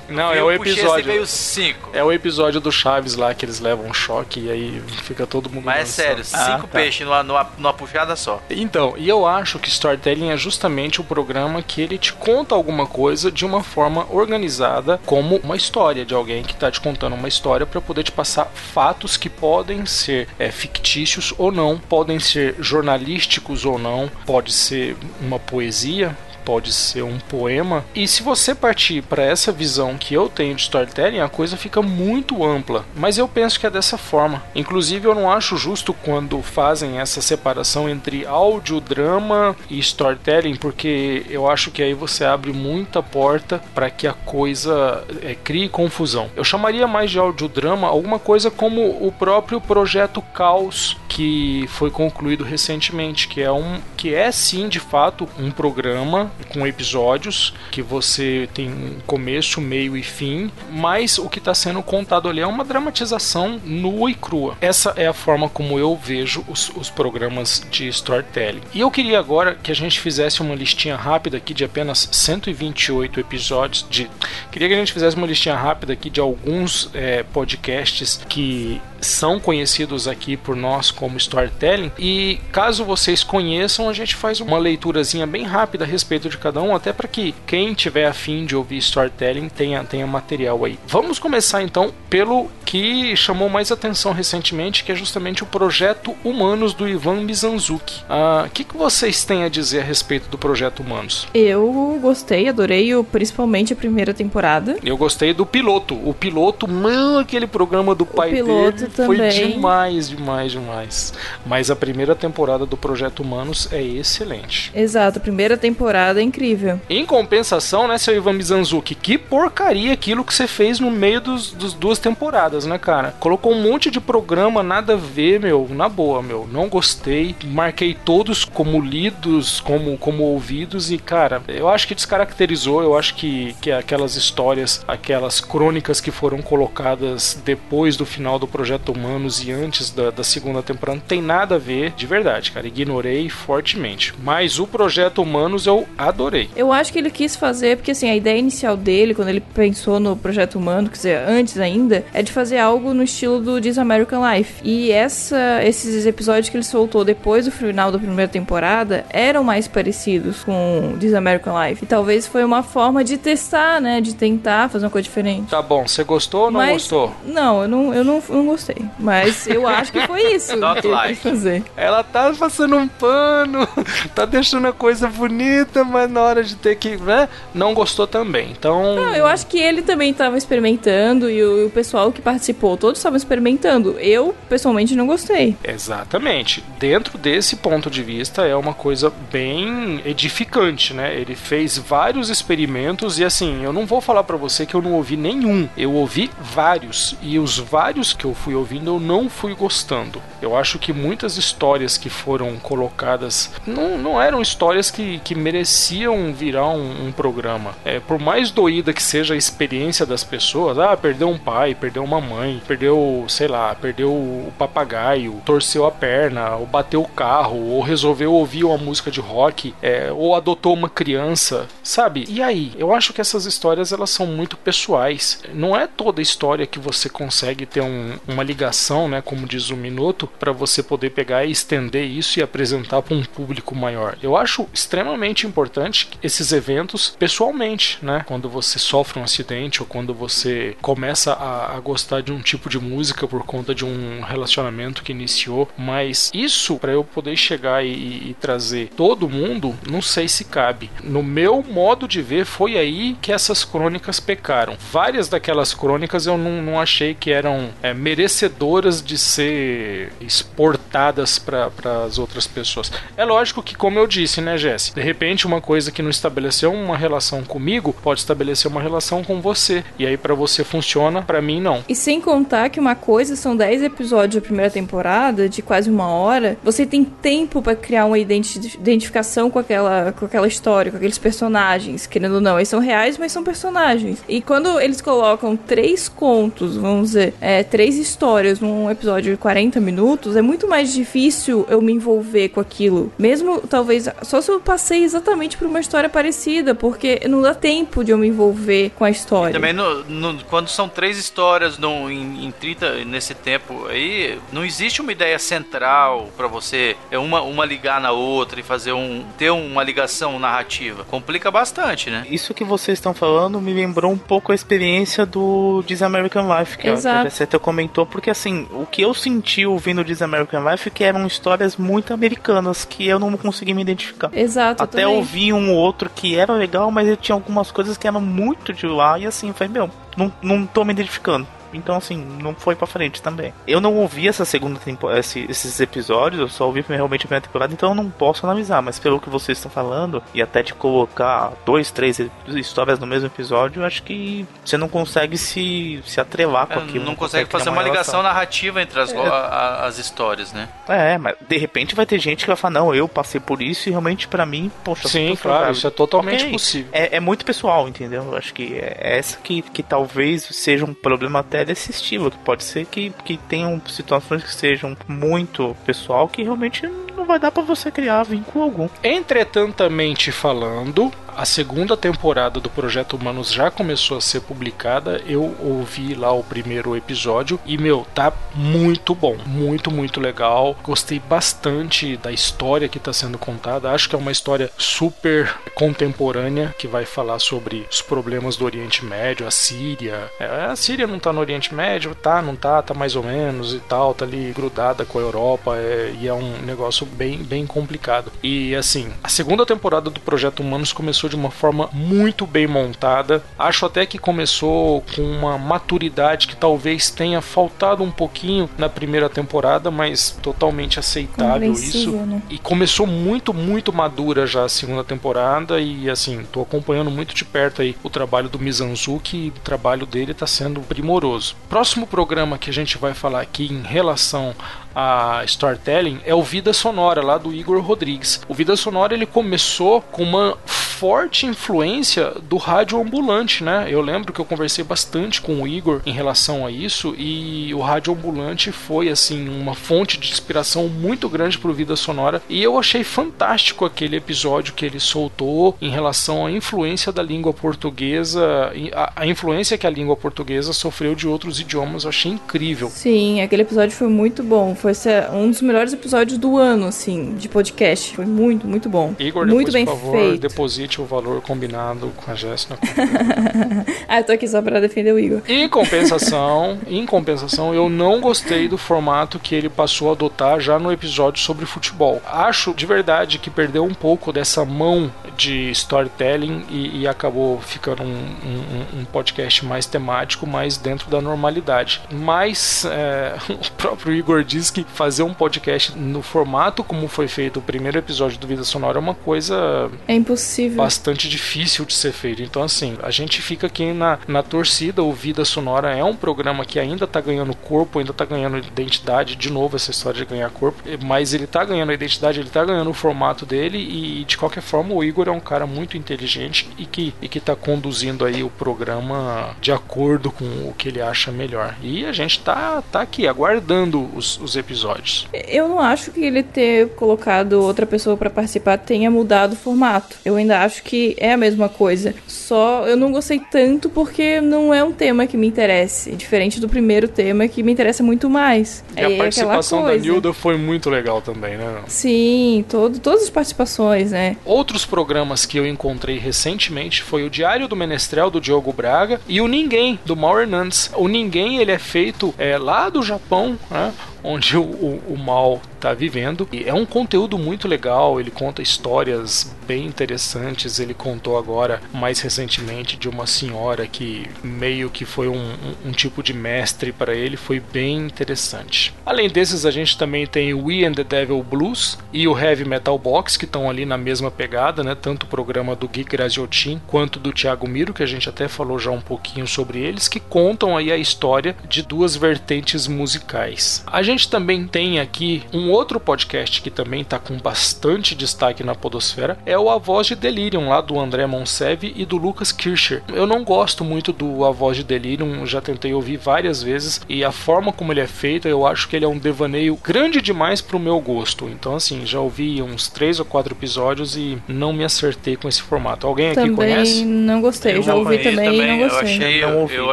B: Não, é
D: eu
B: o
D: puxei, esse
B: episódio.
D: veio cinco.
B: É o episódio do Chaves lá que eles levam um choque e aí fica todo mundo.
D: Mas é sério,
F: Ah,
D: cinco
F: tá.
D: peixes numa, numa, numa puxada só.
B: Então, e eu acho que storytelling é justamente o programa que ele te conta alguma coisa de uma forma organizada, como uma história de alguém que está te contando uma história para poder te passar fatos que podem ser é, fictícios ou não, podem ser jornalísticos ou não, pode ser uma poesia. Pode ser um poema. E se você partir para essa visão que eu tenho de storytelling, a coisa fica muito ampla. Mas eu penso que é dessa forma. Inclusive, eu não acho justo quando fazem essa separação entre áudio, drama e storytelling, porque eu acho que aí você abre muita porta para que a coisa é, crie confusão. Eu chamaria mais de audiodrama alguma coisa como o próprio projeto Caos que foi concluído recentemente, que é um que é sim de fato um programa com episódios que você tem começo, meio e fim, mas o que está sendo contado ali é uma dramatização nua e crua. Essa é a forma como eu vejo os, os programas de storytelling. E eu queria agora que a gente fizesse uma listinha rápida aqui de apenas 128 episódios de. Queria que a gente fizesse uma listinha rápida aqui de alguns é, podcasts que são conhecidos aqui por nós como storytelling e caso vocês conheçam a gente faz uma leiturazinha bem rápida a respeito de cada um até para que quem tiver afim de ouvir storytelling tenha, tenha material aí vamos começar então pelo que chamou mais atenção recentemente que é justamente o projeto Humanos do Ivan Mizanzuki Ah, o que, que vocês têm a dizer a respeito do projeto Humanos?
E: Eu gostei, adorei o, principalmente a primeira temporada.
B: Eu gostei do piloto. O piloto, mano, aquele programa do pai
E: piloto
B: dele foi
E: também.
B: demais, demais, demais. Mas a primeira temporada do Projeto Humanos é excelente.
E: Exato, a primeira temporada é incrível.
B: Em compensação, né, seu Ivan Mizanzuki, que porcaria aquilo que você fez no meio dos, dos duas temporadas, né, cara? Colocou um monte de programa, nada a ver, meu, na boa, meu. Não gostei. Marquei todos como lidos, como, como ouvidos e, cara, eu acho que descaracterizou. Eu acho que, que aquelas histórias, aquelas crônicas que foram colocadas depois do final do Projeto Humanos e antes da, da segunda temporada não tem nada a ver, de verdade, cara. Ignorei fortemente. Mas o Projeto Humanos eu adorei.
E: Eu acho que ele quis fazer, porque assim, a ideia inicial dele, quando ele pensou no projeto humano, quer dizer, antes ainda, é de fazer algo no estilo do This American Life. E essa, esses episódios que ele soltou depois do final da primeira temporada eram mais parecidos com This American Life. E talvez foi uma forma de testar, né? De tentar fazer uma coisa diferente.
B: Tá bom, você gostou ou não
E: Mas-
B: gostou?
E: Não, eu não, eu não, não gostei. Mas eu acho que foi isso
D: Not
E: que ele
D: like.
E: quis fazer.
B: Ela tá passando um pano, tá deixando a coisa bonita, mas na hora de ter que, né? Não gostou também. Então.
E: Não, eu acho que ele também estava experimentando e o, o pessoal que participou, todos estavam experimentando. Eu, pessoalmente, não gostei.
B: Exatamente. Dentro desse ponto de vista, é uma coisa bem edificante, né? Ele fez vários experimentos e assim, eu não vou falar pra você que eu não ouvi nenhum. Eu ouvi vários e os vários que eu fui ouvindo eu não fui gostando. Eu acho que muitas histórias que foram colocadas não, não eram histórias que, que mereciam virar um, um programa. É, por mais doída que seja a experiência das pessoas, ah, perdeu um pai, perdeu uma mãe, perdeu, sei lá, perdeu o papagaio, torceu a perna, ou bateu o carro, ou resolveu ouvir uma música de rock, é, ou adotou uma criança, sabe? E aí? Eu acho que essas histórias elas são muito pessoais. Não é toda história que você consegue ter um- uma ligação, né, como diz o Minuto, para você poder pegar e estender isso e apresentar para um público maior. Eu acho extremamente importante esses eventos pessoalmente, né? Quando você sofre um acidente ou quando você começa a, a gostar de um tipo de música por conta de um relacionamento que iniciou, mas isso para eu poder chegar e, e trazer todo mundo, não sei se cabe. No meu modo de ver, foi aí que essas crônicas pecaram. Várias daquelas crônicas eu não, não achei que eram é, merecedoras de ser exportadas para as outras pessoas. É lógico que, como eu disse, né, Jesse? De repente, uma coisa que não estabeleceu uma relação comigo pode estabelecer uma relação com você. E aí, para você funciona, para mim, não.
E: E sem contar que uma coisa são 10 episódios da primeira temporada, de quase uma hora, você tem tempo para criar uma identificação com aquela, com aquela história, com aqueles personagens. Querendo ou não, eles são reais, mas são personagens. E quando eles colocam três contos, vamos dizer, é, três histórias num episódio de 40 minutos, é muito mais difícil eu me envolver com aquilo. Mesmo, talvez, só se eu passei exatamente por uma história parecida, porque não dá tempo de eu me envolver com a história.
D: E também, no, no, quando são três histórias no, em, em 30, nesse tempo aí, não existe uma ideia central para você, é uma, uma ligar na outra e fazer um, ter uma ligação narrativa. Complica bastante, né?
F: Isso que vocês estão falando me lembrou um pouco a experiência do This American Life, que
E: Exato.
F: a você comentou, porque assim, o que eu senti ouvindo This American Life é que eram histórias muito americanas que eu não consegui me identificar.
E: Exato.
F: Até ouvi um outro que era legal, mas ele tinha algumas coisas que eram muito de lá e assim, foi meu, não, não tô me identificando. Então, assim, não foi pra frente também. Eu não ouvi essa segunda temporada, esses episódios, eu só ouvi realmente a primeira temporada, então eu não posso analisar. Mas pelo que vocês estão falando, e até de colocar dois, três histórias no mesmo episódio, eu acho que você não consegue se, se atrelar com é, aquilo.
D: Não, não consegue, consegue fazer uma, uma ligação narrativa entre as, é. a, as histórias, né?
F: É, mas de repente vai ter gente que vai falar, não, eu passei por isso e realmente para mim, poxa,
B: Sim, claro, isso é totalmente okay. possível.
F: É, é, muito pessoal, entendeu? Eu acho que é essa que, que talvez seja um problema até desse estilo, que pode ser que, que tenham situações que sejam muito pessoal que realmente não vai dar para você criar vínculo algum.
B: Entretantamente falando, a segunda temporada do Projeto Humanos já começou a ser publicada. Eu ouvi lá o primeiro episódio e, meu, tá muito bom. Muito, muito legal. Gostei bastante da história que está sendo contada. Acho que é uma história super contemporânea que vai falar sobre os problemas do Oriente Médio, a Síria. É, a Síria não tá no Oriente Médio, tá, não tá, tá mais ou menos e tal, tá ali grudada com a Europa é, e é um negócio bem, bem complicado. E assim, a segunda temporada do Projeto Humanos começou de uma forma muito bem montada. Acho até que começou com uma maturidade que talvez tenha faltado um pouquinho na primeira temporada, mas totalmente aceitável isso. Né? E começou muito, muito madura já a segunda temporada e assim, tô acompanhando muito de perto aí o trabalho do Mizanzuki e o trabalho dele está sendo primoroso. Próximo programa que a gente vai falar aqui em relação a storytelling é o Vida Sonora lá do Igor Rodrigues. O Vida Sonora ele começou com uma forte influência do rádio ambulante, né? Eu lembro que eu conversei bastante com o Igor em relação a isso e o rádio ambulante foi assim uma fonte de inspiração muito grande para o Vida Sonora e eu achei fantástico aquele episódio que ele soltou em relação à influência da língua portuguesa, a, a influência que a língua portuguesa sofreu de outros idiomas, eu achei incrível.
E: Sim, aquele episódio foi muito bom foi um dos melhores episódios do ano, assim, de podcast. Foi muito, muito bom.
B: Igor,
E: muito
B: depois,
E: bem
B: por favor,
E: feito.
B: deposite o valor combinado com a Jéssica.
E: ah, eu tô aqui só pra defender o Igor.
B: Em compensação, em compensação, eu não gostei do formato que ele passou a adotar já no episódio sobre futebol. Acho de verdade que perdeu um pouco dessa mão de storytelling e, e acabou ficando um, um, um, podcast mais temático, mais dentro da normalidade. Mas é, o próprio Igor que fazer um podcast no formato como foi feito o primeiro episódio do Vida Sonora é uma coisa.
E: É impossível.
B: Bastante difícil de ser feito. Então, assim, a gente fica aqui na, na torcida. O Vida Sonora é um programa que ainda tá ganhando corpo, ainda tá ganhando identidade. De novo, essa história de ganhar corpo. Mas ele tá ganhando a identidade, ele tá ganhando o formato dele. E de qualquer forma, o Igor é um cara muito inteligente e que, e que tá conduzindo aí o programa de acordo com o que ele acha melhor. E a gente tá, tá aqui aguardando os, os episódios.
E: Eu não acho que ele ter colocado outra pessoa para participar tenha mudado o formato. Eu ainda acho que é a mesma coisa. Só eu não gostei tanto porque não é um tema que me interesse. Diferente do primeiro tema que me interessa muito mais.
B: E a participação da Nilda foi muito legal também, né?
E: Sim, todo, todas as participações, né?
B: Outros programas que eu encontrei recentemente foi o Diário do Menestrel do Diogo Braga e o Ninguém do Mauro Hernandes. O Ninguém ele é feito é, lá do Japão, né? Onde o, o, o mal está vivendo. E é um conteúdo muito legal, ele conta histórias bem interessantes. Ele contou agora, mais recentemente, de uma senhora que meio que foi um, um, um tipo de mestre para ele, foi bem interessante. Além desses, a gente também tem We and the Devil Blues e o Heavy Metal Box, que estão ali na mesma pegada, né? Tanto o programa do Geek Graziotin quanto do Thiago Miro, que a gente até falou já um pouquinho sobre eles, que contam aí a história de duas vertentes musicais. A gente também tem aqui um outro podcast que também está com bastante destaque na podosfera, é o A Voz de Delirium, lá do André Monsev e do Lucas Kircher. Eu não gosto muito do A Voz de Delirium, já tentei ouvir várias vezes, e a forma como ele é feito, eu acho que ele é um devaneio grande demais para o meu gosto. Então, assim, já ouvi uns três ou quatro episódios e não me acertei com esse formato. Alguém
E: também
B: aqui conhece?
E: não gostei, eu já ouvi também, também, e não gostei.
D: Eu achei, eu, eu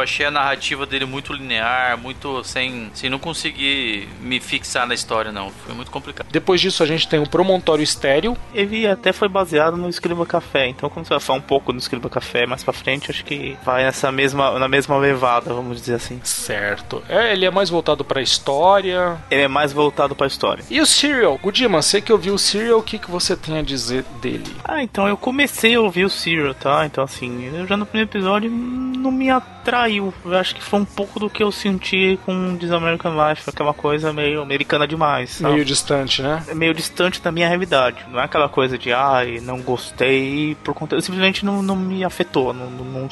D: achei a narrativa dele muito linear, muito sem, sem não conseguir me fixar na história, não. Foi muito complicado.
B: Depois disso, a gente tem o Promontório Estéreo.
F: Ele até foi baseado no Escriba Café, então como você vai falar um pouco no Escriba Café mais pra frente, acho que vai nessa mesma, na mesma levada, vamos dizer assim.
B: Certo. É, ele é mais voltado pra história.
F: Ele é mais voltado pra história.
B: E o Serial? Gudima, você que ouviu o Serial, o que, que você tem a dizer dele?
F: Ah, então eu comecei a ouvir o Serial, tá? Então assim, eu já no primeiro episódio não me atraiu. Eu acho que foi um pouco do que eu senti com This American Life, aquela coisa meio americana demais. Sabe?
B: Meio distante, né?
F: Meio distante da minha realidade. Não é aquela coisa de, ai, não gostei por conta. Simplesmente não, não me afetou, não, não,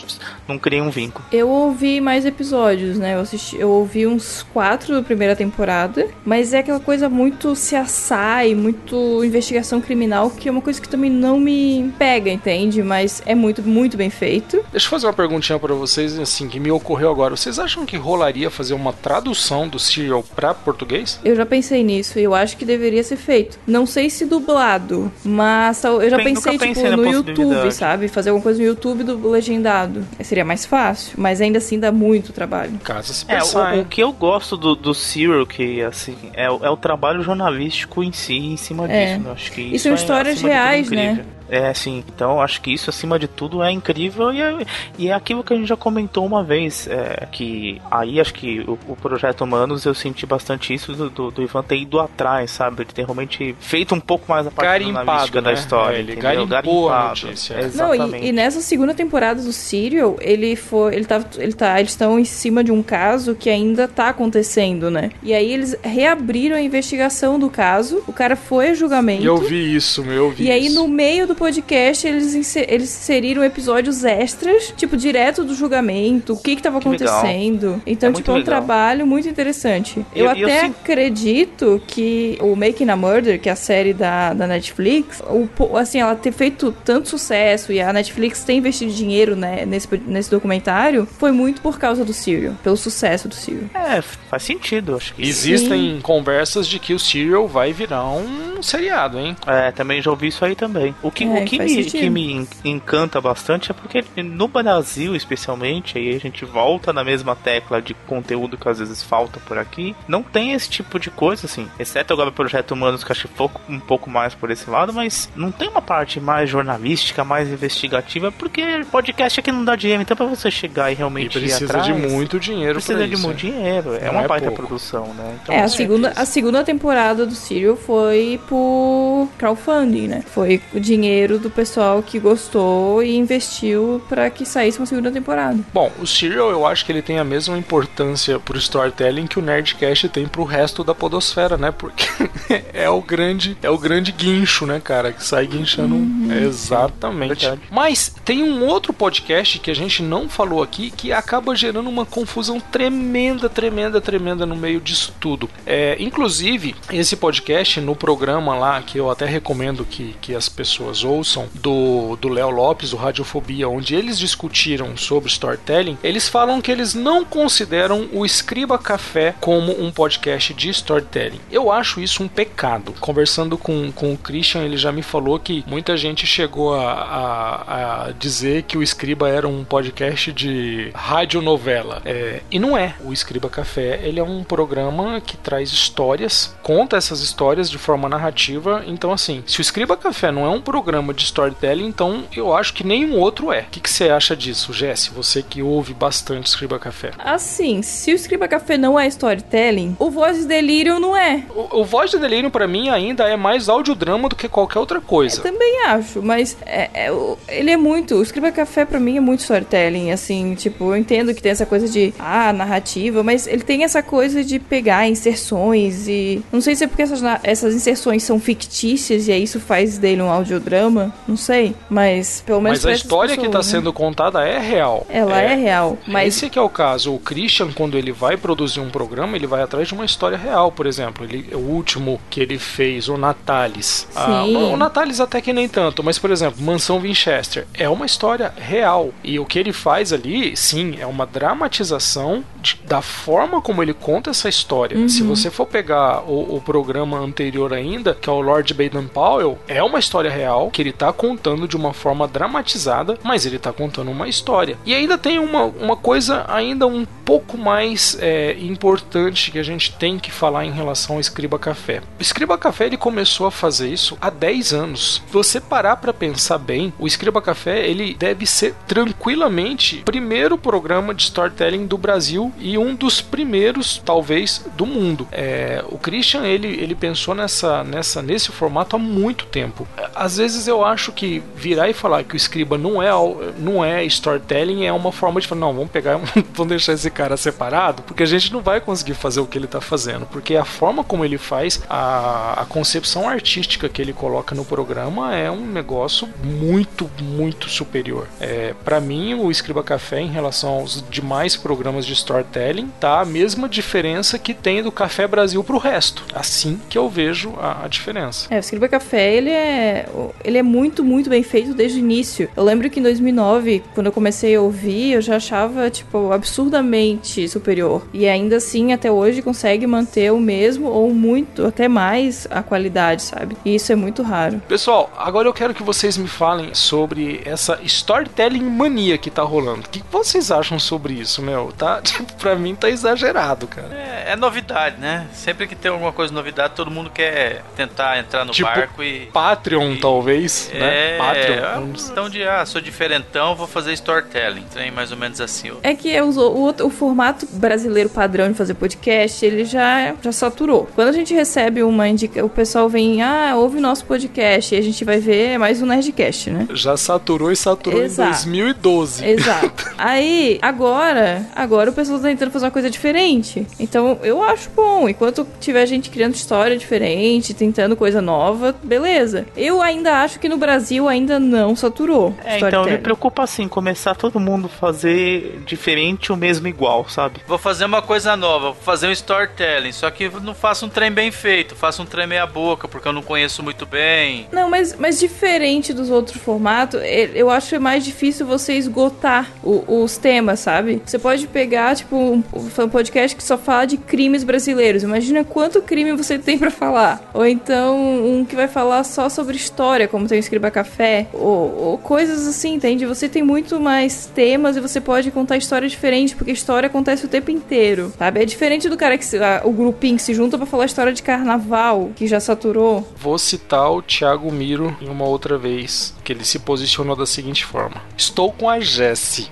F: não criei um vínculo.
E: Eu ouvi mais episódios, né? Eu, assisti, eu ouvi uns quatro da primeira temporada, mas é aquela coisa muito se assai, muito investigação criminal, que é uma coisa que também não me pega, entende? Mas é muito, muito bem feito.
B: Deixa eu fazer uma perguntinha para vocês, assim, que me ocorreu agora. Vocês acham que rolaria fazer uma tradução do Serial para português?
E: Eu já pensei nisso e eu acho que deveria ser feito. Não sei se dublado, mas eu já pensei, pensei tipo, no YouTube, sabe? Fazer alguma coisa no YouTube do legendado. Seria mais fácil, mas ainda assim dá muito trabalho.
B: Caso se
F: pensar, é, o, o, que eu gosto do, do Serial, que assim, é, é o trabalho jornalístico em si, em cima é. disso. Eu acho que isso
E: e são é, histórias reais, né?
F: É, assim, então acho que isso acima de tudo é incrível e é, e é aquilo que a gente já comentou uma vez, é, que aí acho que o, o, Projeto Humanos eu senti bastante isso do, do, do, Ivan ter ido atrás, sabe? De ter realmente feito um pouco mais a parte
B: Garimpado,
F: né? da história.
B: É, ele entendeu? garimpou a notícia.
E: Exatamente. Não, e, e, nessa segunda temporada do Serial, ele foi. Ele tá, ele tá. Eles estão em cima de um caso que ainda tá acontecendo, né? E aí eles reabriram a investigação do caso. O cara foi a julgamento.
B: E eu vi isso, meu, eu vi
E: E aí,
B: isso.
E: no meio do podcast, eles, inser, eles inseriram episódios extras, tipo, direto do julgamento, o que que tava que acontecendo. Legal. Então, é tipo, é um legal. trabalho muito interessante. Eu, eu até eu acredito que o Making a Murder, que é a série da, da Netflix, o, assim, ela ter feito tanto sucesso e a Netflix ter investido dinheiro né, nesse, nesse documentário, foi muito por causa do Serial, pelo sucesso do Serial.
F: É, faz sentido, acho que
B: Existem Sim. conversas de que o Serial vai virar um seriado, hein?
F: É, também já ouvi isso aí também. O que, é, o que, me, que me encanta bastante é porque no Brasil, especialmente, aí a gente volta na mesma tecla de conteúdo que às vezes falta por aqui, não tem esse tipo de coisa, assim. Exceto agora o Projeto Humanos, que acho um pouco mais por esse lado, mas não tem uma parte mais jornalística, mais investigativa, porque podcast aqui não dá dinheiro, então pra você chegar e realmente
B: e precisa
F: ir atrás,
B: de muito dinheiro
F: precisa
B: de
F: isso, muito dinheiro, é uma é baita pouco. produção, né?
E: Então, é, a segunda, a segunda temporada do Serial foi por crowdfunding, né? Foi o dinheiro do pessoal que gostou e investiu para que saísse uma segunda temporada.
B: Bom, o Serial eu acho que ele tem a mesma importância pro storytelling que o Nerdcast tem pro resto da podosfera, né? Porque é o grande é o grande guincho, né, cara, que sai guinchando uhum. exatamente. Mas tem um outro podcast que a gente não falou aqui que acaba gerando uma confusão tremenda, tremenda, tremenda no meio disso tudo. É, inclusive, esse podcast no programa lá que eu até recomendo que, que as pessoas ouçam do Léo Lopes, do Radiofobia, onde eles discutiram sobre storytelling, eles falam que eles não consideram o Escriba Café como um podcast de storytelling. Eu acho isso um pecado. Conversando com, com o Christian, ele já me falou que muita gente chegou a, a, a dizer que o Escriba era um podcast de radionovela. É, e não é. O Escriba Café ele é um programa que traz histórias, conta essas histórias de forma narrativa. Então, assim, se o Escriba Café não é um programa de storytelling, então eu acho que nenhum outro é. O que, que você acha disso, Jesse? Você que ouve bastante Escriba Café.
E: Assim, se o Escriba Café não é storytelling, o Voz de Delírio não é.
B: O, o Voz de Delírio, para mim, ainda é mais audiodrama do que qualquer outra coisa.
E: Eu também acho, mas é, é, ele é muito. O Escriba Café, para mim, é muito storytelling. Assim, tipo, eu entendo que tem essa coisa de, ah, narrativa, mas ele tem essa coisa de pegar inserções e. Não sei se é porque essas, essas inserções são fictícias e aí isso faz dele um audiodrama, não sei, mas pelo menos.
B: Mas a história pessoas, que está né? sendo contada é real.
E: Ela é, é real. Mas...
B: Esse que é o caso. O Christian, quando ele vai produzir um programa, ele vai atrás de uma história real, por exemplo. Ele, o último que ele fez, o Natalis. Ah, o Natalis até que nem tanto, mas por exemplo, Mansão Winchester é uma história real. E o que ele faz ali, sim, é uma dramatização de, da forma como ele conta essa história. Uhum. Se você for pegar o, o, programa anterior ainda, que é o Lord Baden Powell, é uma história real que ele tá contando de uma forma dramatizada, mas ele tá contando uma história. E ainda tem uma, uma coisa ainda um pouco mais é, importante que a gente tem que falar em relação ao Escriba Café. O Escriba Café ele começou a fazer isso há 10 anos. Se você parar para pensar bem, o Escriba Café ele deve ser tranquilamente o primeiro programa de storytelling do Brasil e um dos primeiros, talvez, do mundo. É, o Christian ele, ele pensou nessa, nessa nesse formato há muito tempo. Às vezes eu acho que virar e falar que o Escriba não é não é storytelling é uma forma de falar não vamos pegar vamos deixar esse cara separado porque a gente não vai conseguir fazer o que ele está fazendo porque a forma como ele faz a, a concepção artística que ele coloca no programa é um negócio muito muito superior. É, para mim o Escriba Café em relação aos demais programas de storytelling tá a mesma diferença que tem do Café Brasil pro resto. Assim que eu vejo a, a diferença.
E: É, o Escriba Café ele é ele é muito muito bem feito desde o início. Eu lembro que em 2009 quando eu comecei a ouvir eu já achava tipo absurdamente superior e ainda assim até hoje consegue manter o mesmo ou muito até mais a qualidade, sabe? E isso é muito raro.
B: Pessoal, agora eu quero que vocês me falem sobre essa storytelling mania que tá rolando. O que vocês acham sobre isso, meu? Tá, tipo, pra mim tá exagerado, cara.
D: É, é novidade, né? Sempre que tem alguma coisa novidade, todo mundo quer tentar entrar no
B: tipo,
D: barco e.
B: Patreon,
D: e,
B: talvez,
D: é,
B: né?
D: Patreon. Então de, ah, sou diferentão, vou fazer storytelling. Tem mais ou menos assim.
E: É que o, o, o formato brasileiro padrão de fazer podcast, ele já, já saturou. Quando a gente recebe uma indica, o pessoal vem, ah, ouve o nosso podcast, e a gente vai ver é mais um Nerdcast, né?
B: Já saturou e saturou Exato. em 2012.
E: Exato. Aí, agora, agora o pessoal tá tentando fazer uma coisa diferente. Então, eu acho bom. Enquanto tiver gente criando história diferente, tentando coisa nova, beleza. Eu ainda acho que no Brasil ainda não saturou.
F: É, então me preocupa assim, começar todo mundo fazer diferente o mesmo igual, sabe?
D: Vou fazer uma coisa nova, vou fazer um storytelling, só que não faço um trem bem feito, faço um trem meia boca, porque eu não conheço muito bem.
E: Não, mas, mas diferente dos outros formatos, eu acho é mais difícil você esgotar o, os temas, sabe? Você pode pegar, tipo, um, um podcast que só fala de crimes brasileiros. Imagina quanto crime você tem para falar. Ou então um que vai falar só sobre história, como tem o Escriba Café. Ou, ou coisas assim, entende? Você tem muito mais temas e você pode contar história diferente, porque história acontece o tempo inteiro, sabe? É diferente do cara que se, a, o grupinho que se junta para falar história de carnaval, que já saturou.
B: Vou citar o Thiago Miro em uma outra vez, que ele se posicionou da seguinte forma: Estou com a Jessie.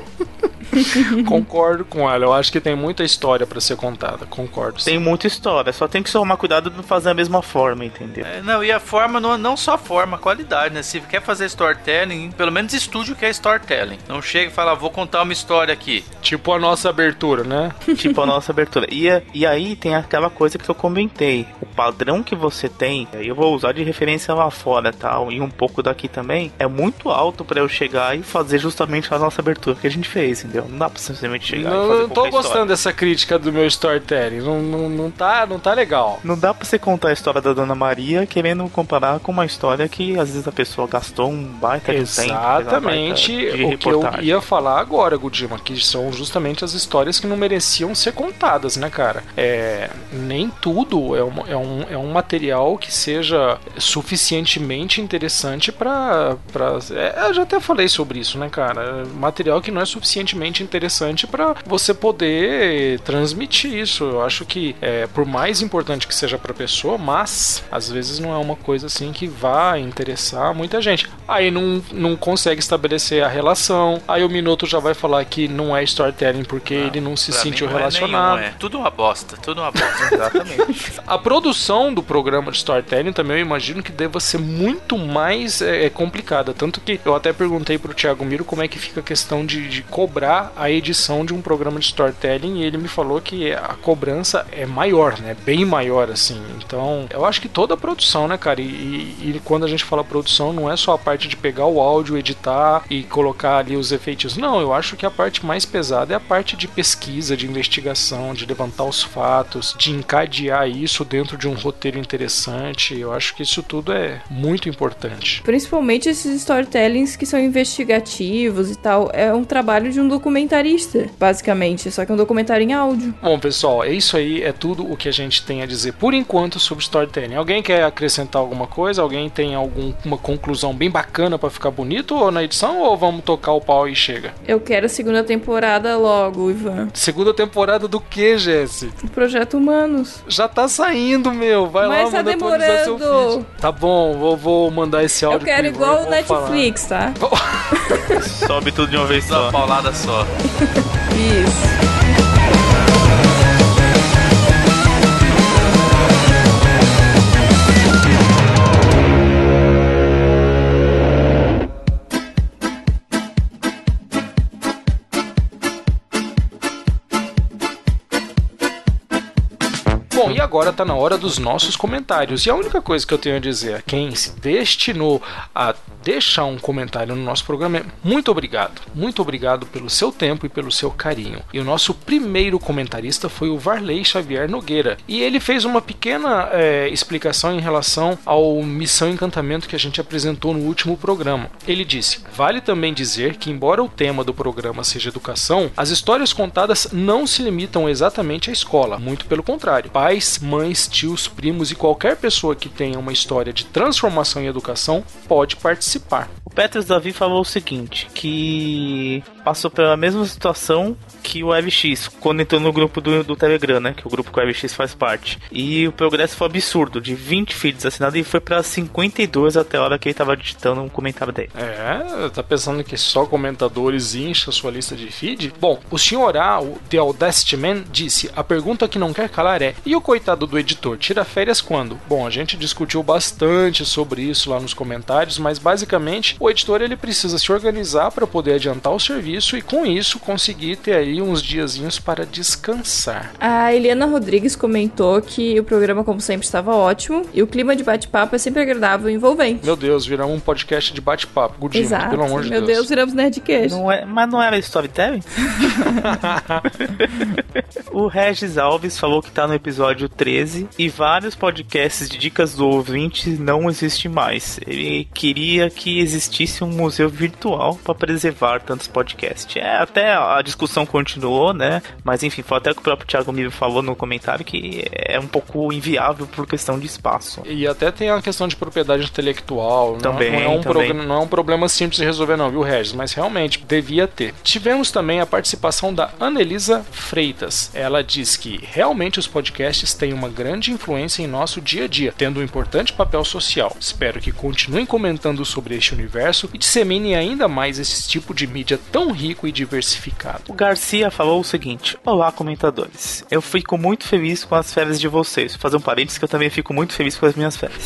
B: concordo com ela. Eu acho que tem muita história para ser contada. Concordo.
F: Sim. Tem muita história. Só tem que tomar cuidado de não fazer a mesma forma, entendeu?
D: É, não, e a forma, não, não só a forma, a qualidade, né? Se quer fazer storytelling, pelo menos estude o que é storytelling. Não chega e fala, vou contar uma história aqui.
B: Tipo a nossa abertura, né?
F: tipo a nossa abertura. E, e aí tem aquela coisa que eu comentei. O padrão que você tem, eu vou usar de referência lá fora tal, e um pouco daqui também, é muito alto para eu chegar e fazer justamente a nossa abertura que a gente fez, entendeu? Não dá pra simplesmente chegar
B: Não,
F: e fazer
B: não tô gostando
F: história.
B: dessa crítica do meu storytelling. Não, não, não, tá, não tá legal.
F: Não dá pra você contar a história da Dona Maria querendo comparar com uma história que às vezes a pessoa gastou um baita de um tempo,
B: Exatamente
F: de
B: o que eu ia falar agora, Gudima, que são justamente as histórias que não mereciam ser contadas, né, cara? É, nem tudo é um, é, um, é um material que seja suficientemente interessante pra. pra é, eu já até falei sobre isso, né, cara? Material que não é suficientemente interessante pra você poder transmitir isso. Eu acho que, é, por mais importante que seja pra pessoa, mas às vezes não é uma coisa assim que vai interessar muita gente. Aí não, não consegue estabelecer a relação. Aí o Minuto já vai falar que não é storytelling porque ele não se sentiu
D: mim não é
B: relacionado.
D: nenhum, é. Tudo uma bosta, tudo uma bosta.
F: Exatamente.
B: A produção do programa de storytelling também eu imagino que deva ser muito mais é, é, complicada. Tanto que eu até perguntei pro Thiago Miro como é que fica a questão de, de cobrar a edição de um programa de storytelling e ele me falou que a cobrança é maior, né? Bem maior, assim. Então, eu acho que toda a produção, né, cara? E, e- e quando a gente fala produção, não é só a parte de pegar o áudio, editar e colocar ali os efeitos. Não, eu acho que a parte mais pesada é a parte de pesquisa, de investigação, de levantar os fatos, de encadear isso dentro de um roteiro interessante. Eu acho que isso tudo é muito importante.
E: Principalmente esses storytellings que são investigativos e tal. É um trabalho de um documentarista, basicamente. Só que é um documentário em áudio.
B: Bom, pessoal, é isso aí, é tudo o que a gente tem a dizer por enquanto sobre storytelling. Alguém quer acrescentar alguma coisa? Alguém tem alguma conclusão bem bacana pra ficar bonito ou na edição ou vamos tocar o pau e chega?
E: Eu quero a segunda temporada logo, Ivan.
B: Segunda temporada do que, Jesse?
E: O Projeto Humanos.
B: Já tá saindo, meu. Vai
E: Mas
B: lá,
E: tá
B: manda atualizar seu
E: demorando.
B: feed. Tá bom, vou, vou mandar esse áudio
E: Eu quero igual o
B: vou falar.
E: Netflix, tá?
F: Sobe tudo de uma vez
D: Uma
F: só.
D: paulada só.
E: Isso.
B: Agora tá na hora dos nossos comentários. E a única coisa que eu tenho a dizer a quem se destinou a deixar um comentário no nosso programa é muito obrigado. Muito obrigado pelo seu tempo e pelo seu carinho. E o nosso primeiro comentarista foi o Varley Xavier Nogueira. E ele fez uma pequena é, explicação em relação ao Missão Encantamento que a gente apresentou no último programa. Ele disse: Vale também dizer que, embora o tema do programa seja educação, as histórias contadas não se limitam exatamente à escola, muito pelo contrário. Pais, mães, tios, primos e qualquer pessoa que tenha uma história de transformação e educação pode participar.
F: O Petros Davi falou o seguinte, que passou pela mesma situação que o WebX, quando entrou no grupo do, do Telegram, né? Que o grupo que o WebX faz parte. E o progresso foi absurdo, de 20 feeds assinados e foi pra 52 até a hora que ele tava digitando um comentário dele.
B: É, tá pensando que só comentadores incha sua lista de feed? Bom, o senhor A, o The Audacity Man, disse: a pergunta que não quer calar é: e o coitado do editor tira férias quando? Bom, a gente discutiu bastante sobre isso lá nos comentários, mas basicamente o editor ele precisa se organizar para poder adiantar o serviço e com isso conseguir ter aí uns diazinhos para descansar.
E: A Eliana Rodrigues comentou que o programa, como sempre, estava ótimo e o clima de bate-papo é sempre agradável e envolvente.
B: Meu Deus, viramos um podcast de bate-papo, Gudinho,
E: Exato.
B: pelo amor de
E: Meu Deus, viramos Nerdcast.
F: Não é, mas não era storytelling? o Regis Alves falou que tá no episódio 13 e vários podcasts de dicas do ouvinte não existem mais. Ele queria que existisse um museu virtual para preservar tantos podcasts. É, até a discussão continuou, né? Mas enfim, foi até que o próprio Thiago Miro falou no comentário que é um pouco inviável por questão de espaço.
B: E até tem a questão de propriedade intelectual. não-
F: Também,
B: não, é um
F: também.
B: não é um problema simples de resolver, não, viu, Regis? Mas realmente devia ter. Tivemos também a participação da Anelisa Freitas. Ela diz que realmente os podcasts têm uma grande influência em nosso dia a dia, tendo um importante papel social. Espero que continuem comentando sobre este universo e disseminem ainda mais esse tipo de mídia tão rico e diversificado.
F: O Garcia falou o seguinte: Olá, comentadores. Eu fico muito feliz com as férias de vocês. Vou fazer um parênteses que eu também fico muito feliz com as minhas férias.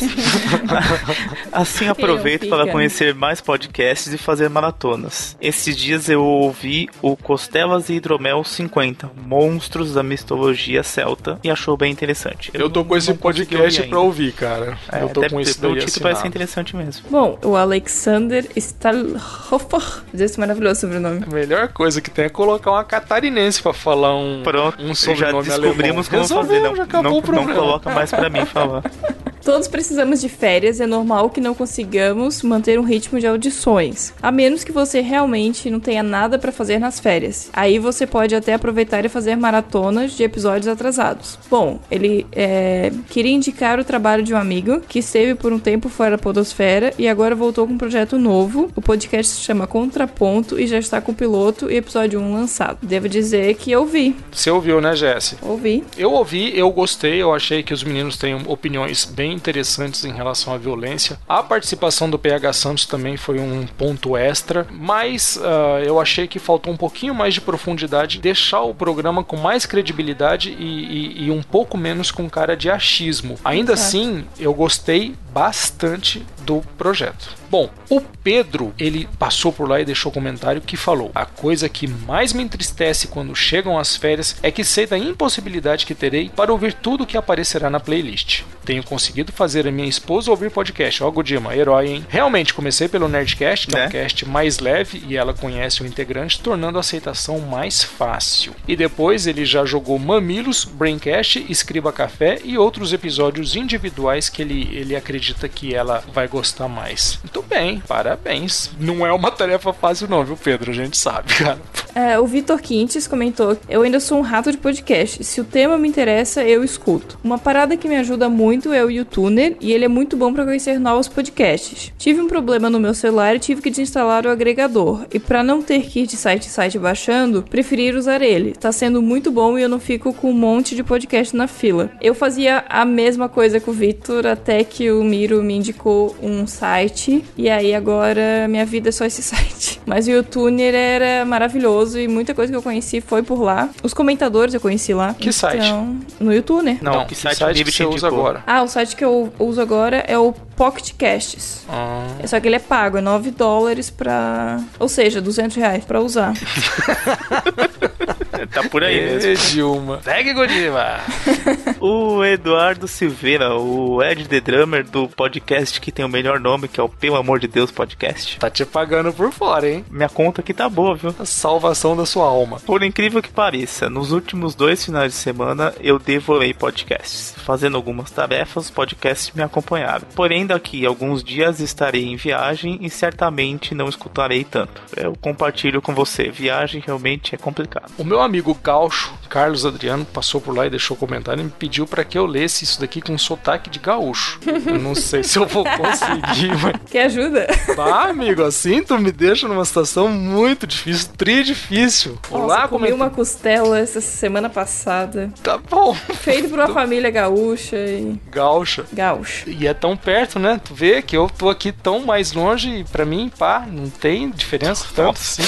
F: assim aproveito para conhecer mais podcasts e fazer maratonas. Esses dias eu ouvi o Costelas e Hidromel 50, Monstros da Mitologia Celta, e achou bem interessante.
B: Eu tô com esse podcast
F: ouvir
B: pra ouvir, cara.
F: É,
B: eu tô com esse daí
F: título parece
B: assinado.
F: interessante mesmo.
E: Bom, o Alexander Stahlhofer. Deus, é maravilhoso sobrenome.
B: A melhor coisa que tem é colocar uma catarinense pra falar um,
F: Pronto,
B: um
F: já
B: sobrenome
F: descobrimos como
B: alemão.
F: fazer. Não,
B: já acabou
F: não,
B: o problema.
F: não coloca mais pra mim falar.
E: Todos precisamos de férias, é normal que não consigamos manter um ritmo de audições. A menos que você realmente não tenha nada pra fazer nas férias. Aí você pode até aproveitar e fazer maratonas de episódios atrasados. Bom, ele é, queria indicar o trabalho de um amigo que esteve por um tempo fora da Podosfera e agora voltou com um projeto novo. O podcast se chama Contraponto e já está com o piloto e episódio 1 lançado. Devo dizer que eu vi.
B: Você ouviu, né, Jesse?
E: Ouvi.
B: Eu ouvi, eu gostei, eu achei que os meninos têm opiniões bem interessantes em relação à violência. A participação do PH Santos também foi um ponto extra, mas ah, eu achei que faltou um pouquinho mais de profundidade, deixar o programa com mais credibilidade e, e- e um pouco menos com cara de achismo. Ainda
E: Exato.
B: assim, eu gostei bastante do projeto. Bom, o Pedro, ele passou por lá e deixou um comentário que falou: A coisa que mais me entristece quando chegam as férias é que sei da impossibilidade que terei para ouvir tudo que aparecerá na playlist. Tenho conseguido fazer a minha esposa ouvir podcast. Ó, Godima, herói, hein? Realmente, comecei pelo Nerdcast, que é um
F: Né?
B: cast mais leve e ela conhece o integrante, tornando a aceitação mais fácil. E depois ele já jogou Mamilos, Braincast, Escriba Café e outros episódios individuais que ele, ele acredita que ela vai gostar mais. Muito bem, parabéns. Não é uma tarefa fácil, não, viu, Pedro? A gente sabe, cara.
E: É, o Vitor Quintes comentou: Eu ainda sou um rato de podcast. Se o tema me interessa, eu escuto. Uma parada que me ajuda muito é o YouTuner e ele é muito bom para conhecer novos podcasts. Tive um problema no meu celular e tive que desinstalar o agregador. E para não ter que ir de site em site baixando, preferi usar ele. Tá sendo muito bom e eu não fico com um monte de podcast na fila. Eu fazia a mesma coisa com o Vitor até que o Miro me indicou um site e aí agora minha vida é só esse site. Mas o YouTuner era maravilhoso e muita coisa que eu conheci foi por lá. Os comentadores eu conheci lá.
B: Que site?
E: Então, no YouTuner.
F: Não, que site, o David
B: você usa agora?
E: Ah, o site que eu uso agora é o Pocket Casts.
B: Ah,
E: Só que ele é pago, é 9 dólares pra. Ou seja, 200 reais pra usar.
F: Tá por aí mesmo.
B: Dilma. Segue, Godima.
F: O Eduardo Silveira, o Ed The Drummer do podcast que tem o melhor nome, que é o Pelo Amor de Deus Podcast.
B: Tá te pagando por fora, hein?
F: Minha conta aqui tá boa, viu?
B: A salvação da sua alma.
F: Por incrível que pareça, nos últimos dois finais de semana eu devorei podcasts. Fazendo algumas tarefas, os podcasts me acompanharam. Porém, daqui a alguns dias estarei em viagem e certamente não escutarei tanto. Eu compartilho com você, viagem realmente é complicado.
B: O meu amigo gaúcho, Carlos Adriano, passou por lá e deixou um comentário e me pediu pra que eu lesse isso daqui com sotaque de gaúcho. Eu não sei se eu vou conseguir, mas.
E: Quer ajuda?
B: Bah, amigo, assim tu me deixa numa situação muito difícil, tri difícil.
E: Nossa,
B: Olá,
E: comi
B: comenta-
E: uma costela essa semana passada.
B: Tá bom.
E: Feito por uma família gaúcha e.
B: Gaúcha.
E: Gaúcho.
B: E é tão perto, né? Tu vê que eu tô aqui tão mais longe e pra mim, pá, não tem diferença tanto assim.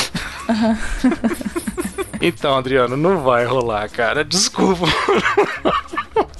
B: então, Adriano, não vai rolar, cara. Desculpa.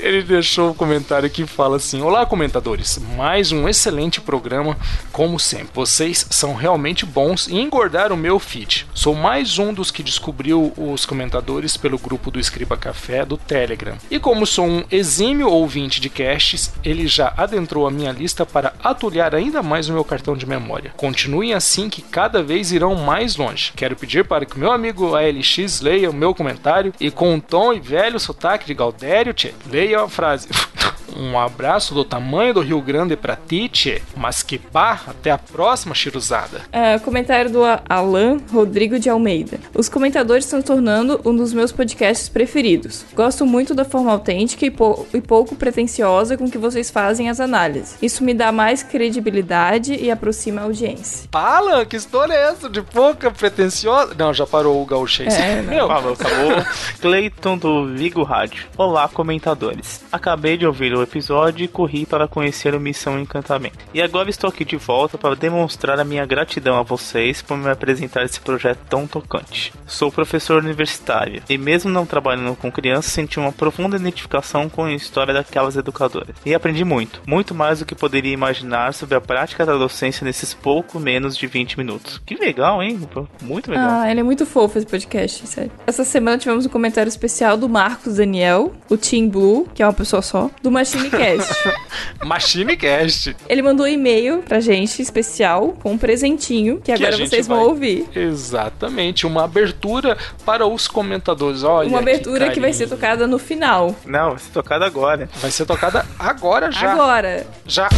B: Ele deixou um comentário que fala assim: Olá, comentadores. Mais um excelente programa, como sempre. Vocês são realmente bons e engordaram o meu feed. Sou mais um dos que descobriu os comentadores pelo grupo do Escriba Café do Telegram. E como sou um exímio ouvinte de casts, ele já adentrou a minha lista para atulhar ainda mais o meu cartão de memória. Continuem assim que cada vez irão mais longe. Quero pedir para que meu amigo ALX leia o meu comentário e com um tom e velho sotaque de Galdério, tchê, leia a frase. Um abraço do tamanho do Rio Grande pra ti, tchê. Mas que pá, até a próxima, chiruzada.
E: Ah, comentário do Alan Rodrigo de Almeida. Os comentadores estão se tornando um dos meus podcasts preferidos. Gosto muito da forma autêntica e, pou- e pouco pretensiosa com que vocês fazem as análises. Isso me dá mais credibilidade e aproxima a audiência.
B: Fala, que história é essa? De pouca pretensiosa? Não, já parou o gauchês.
E: É.
B: Meu,
F: Falou, acabou. Cleiton do Vigo Rádio. Olá, comentadores. Acabei de ouvir o episódio e corri para conhecer o Missão Encantamento. E agora estou aqui de volta para demonstrar a minha gratidão a vocês por me apresentar esse projeto tão tocante. Sou professor universitário e mesmo não trabalhando com crianças, senti uma profunda identificação com a história daquelas educadoras. E aprendi muito, muito mais do que poderia imaginar sobre a prática da docência nesses pouco menos de 20 minutos. Que legal, hein? Muito legal.
E: Ah, ele é muito fofo esse podcast, sério. Essa semana tivemos um comentário especial do Marcos Daniel, o Team Blue, que é uma pessoa só, do MachineCast.
B: MachineCast.
E: Ele mandou um e-mail pra gente especial com um presentinho que agora
B: a gente
E: vocês vão
B: vai-
E: ouvir.
B: Exatamente, uma abertura para os comentadores. Olha,
E: Uma abertura que, vai
B: carinho.
E: ser tocada no final.
F: Não, vai ser tocado agora.
B: Vai ser tocada agora já.
E: Agora.
B: Já.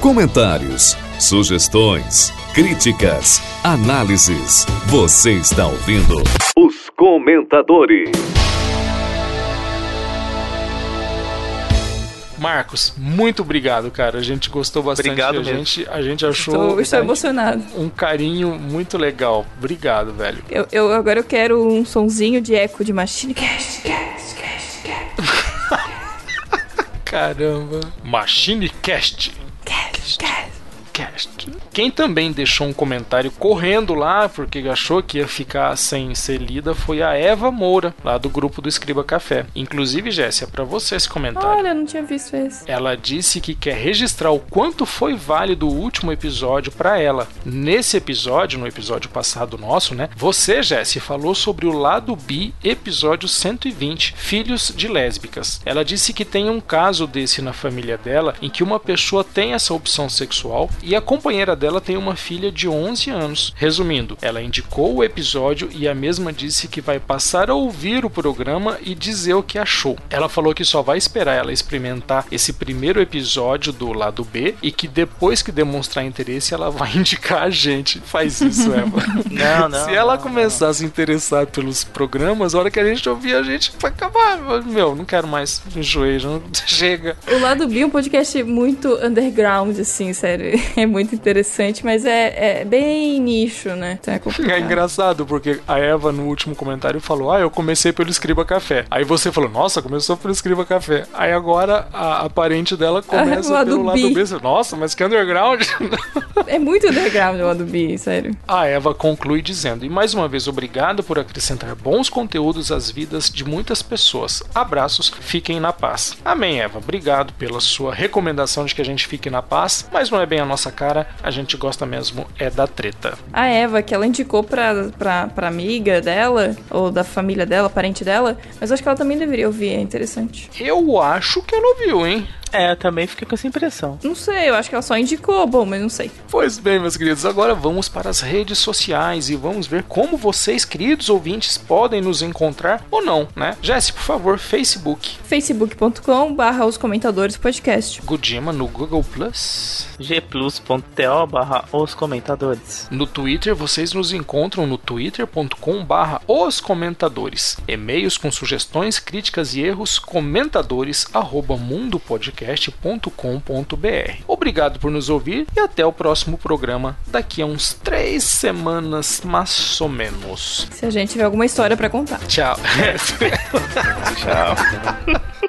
H: Comentários, sugestões, críticas, análises. Você está ouvindo os comentadores.
B: Marcos, muito obrigado, cara. A gente gostou bastante.
F: Obrigado
B: a
F: mesmo.
B: gente, a gente achou
E: Estou, estou
B: um-
E: emocionado.
B: um carinho muito legal. Obrigado, velho.
E: Eu, eu- agora eu quero um sonzinho de eco de MachineCast.
B: Caramba. MachineCast.
E: Cast, cast.
B: Cast. Quem também deixou um comentário correndo lá, porque achou que ia ficar sem ser lida, foi a Eva Moura, lá do grupo do Escriba Café. Inclusive, Jéssica, para você esse comentário.
E: Olha, eu não tinha visto esse.
B: Ela disse que quer registrar o quanto foi válido o último episódio para ela. Nesse episódio, no episódio passado nosso, né? Você, Jesse, falou sobre o lado B, episódio 120, Filhos de Lésbicas. Ela disse que tem um caso desse na família dela em que uma pessoa tem essa opção sexual e a companheira dela tem uma filha de 11 anos. Resumindo, ela indicou o episódio e a mesma disse que vai passar a ouvir o programa e dizer o que achou. Ela falou que só vai esperar ela experimentar esse primeiro episódio do lado B e que depois que demonstrar interesse ela vai indicar a gente. Faz isso, Eva.
F: Não, não.
B: Se ela
F: não,
B: começar a se interessar pelos programas, a hora que a gente ouvir a gente vai acabar. Meu, não quero mais. Enjoei, já não... chega.
E: O Lado B é um podcast muito underground, assim, sério. É muito interessante, mas é, é bem nicho, né? Então é complicado.
B: É engraçado, porque a Eva no último comentário falou: Ah, eu comecei pelo Escriba Café. Aí você falou: Nossa, começou pelo Escriba Café. Aí agora a, a parente dela começa
E: o lado
B: pelo lado
E: B.
B: B. Nossa, mas que underground.
E: É muito underground o Lado B, sério.
B: A Eva conclui dizendo: E mais uma vez, obrigado por acrescentar bons conteúdos às vidas de muitas pessoas. Abraços, fiquem na paz. Amém, Eva. Obrigado pela sua recomendação de que a gente fique na paz, mas não é bem a nossa cara, a gente gosta mesmo é da treta.
E: A Eva, que ela indicou pra, pra, pra amiga dela, ou da família dela, parente dela, mas acho que ela também deveria ouvir, é interessante.
B: Eu acho que ela ouviu, hein?
F: É, eu também fiquei com essa impressão.
E: Não sei, eu acho que ela só indicou, bom, mas não sei.
B: Pois bem, meus queridos, agora vamos para as redes sociais e vamos ver como vocês, queridos ouvintes, podem nos encontrar ou não, né? Jesse, por favor, Facebook,
E: facebook.com barra os comentadores podcast.
B: Gudima no Google Plus.
F: gplus.to barra os comentadores.
B: No Twitter, vocês nos encontram no twitter.com barra os comentadores. E-mails com sugestões, críticas e erros, comentadores arroba mundopodcast.com.br. Obrigado por nos ouvir e até o próximo programa daqui a uns três semanas, mais ou menos.
E: Se a gente tiver alguma história pra contar.
B: Tchau.
F: Tchau.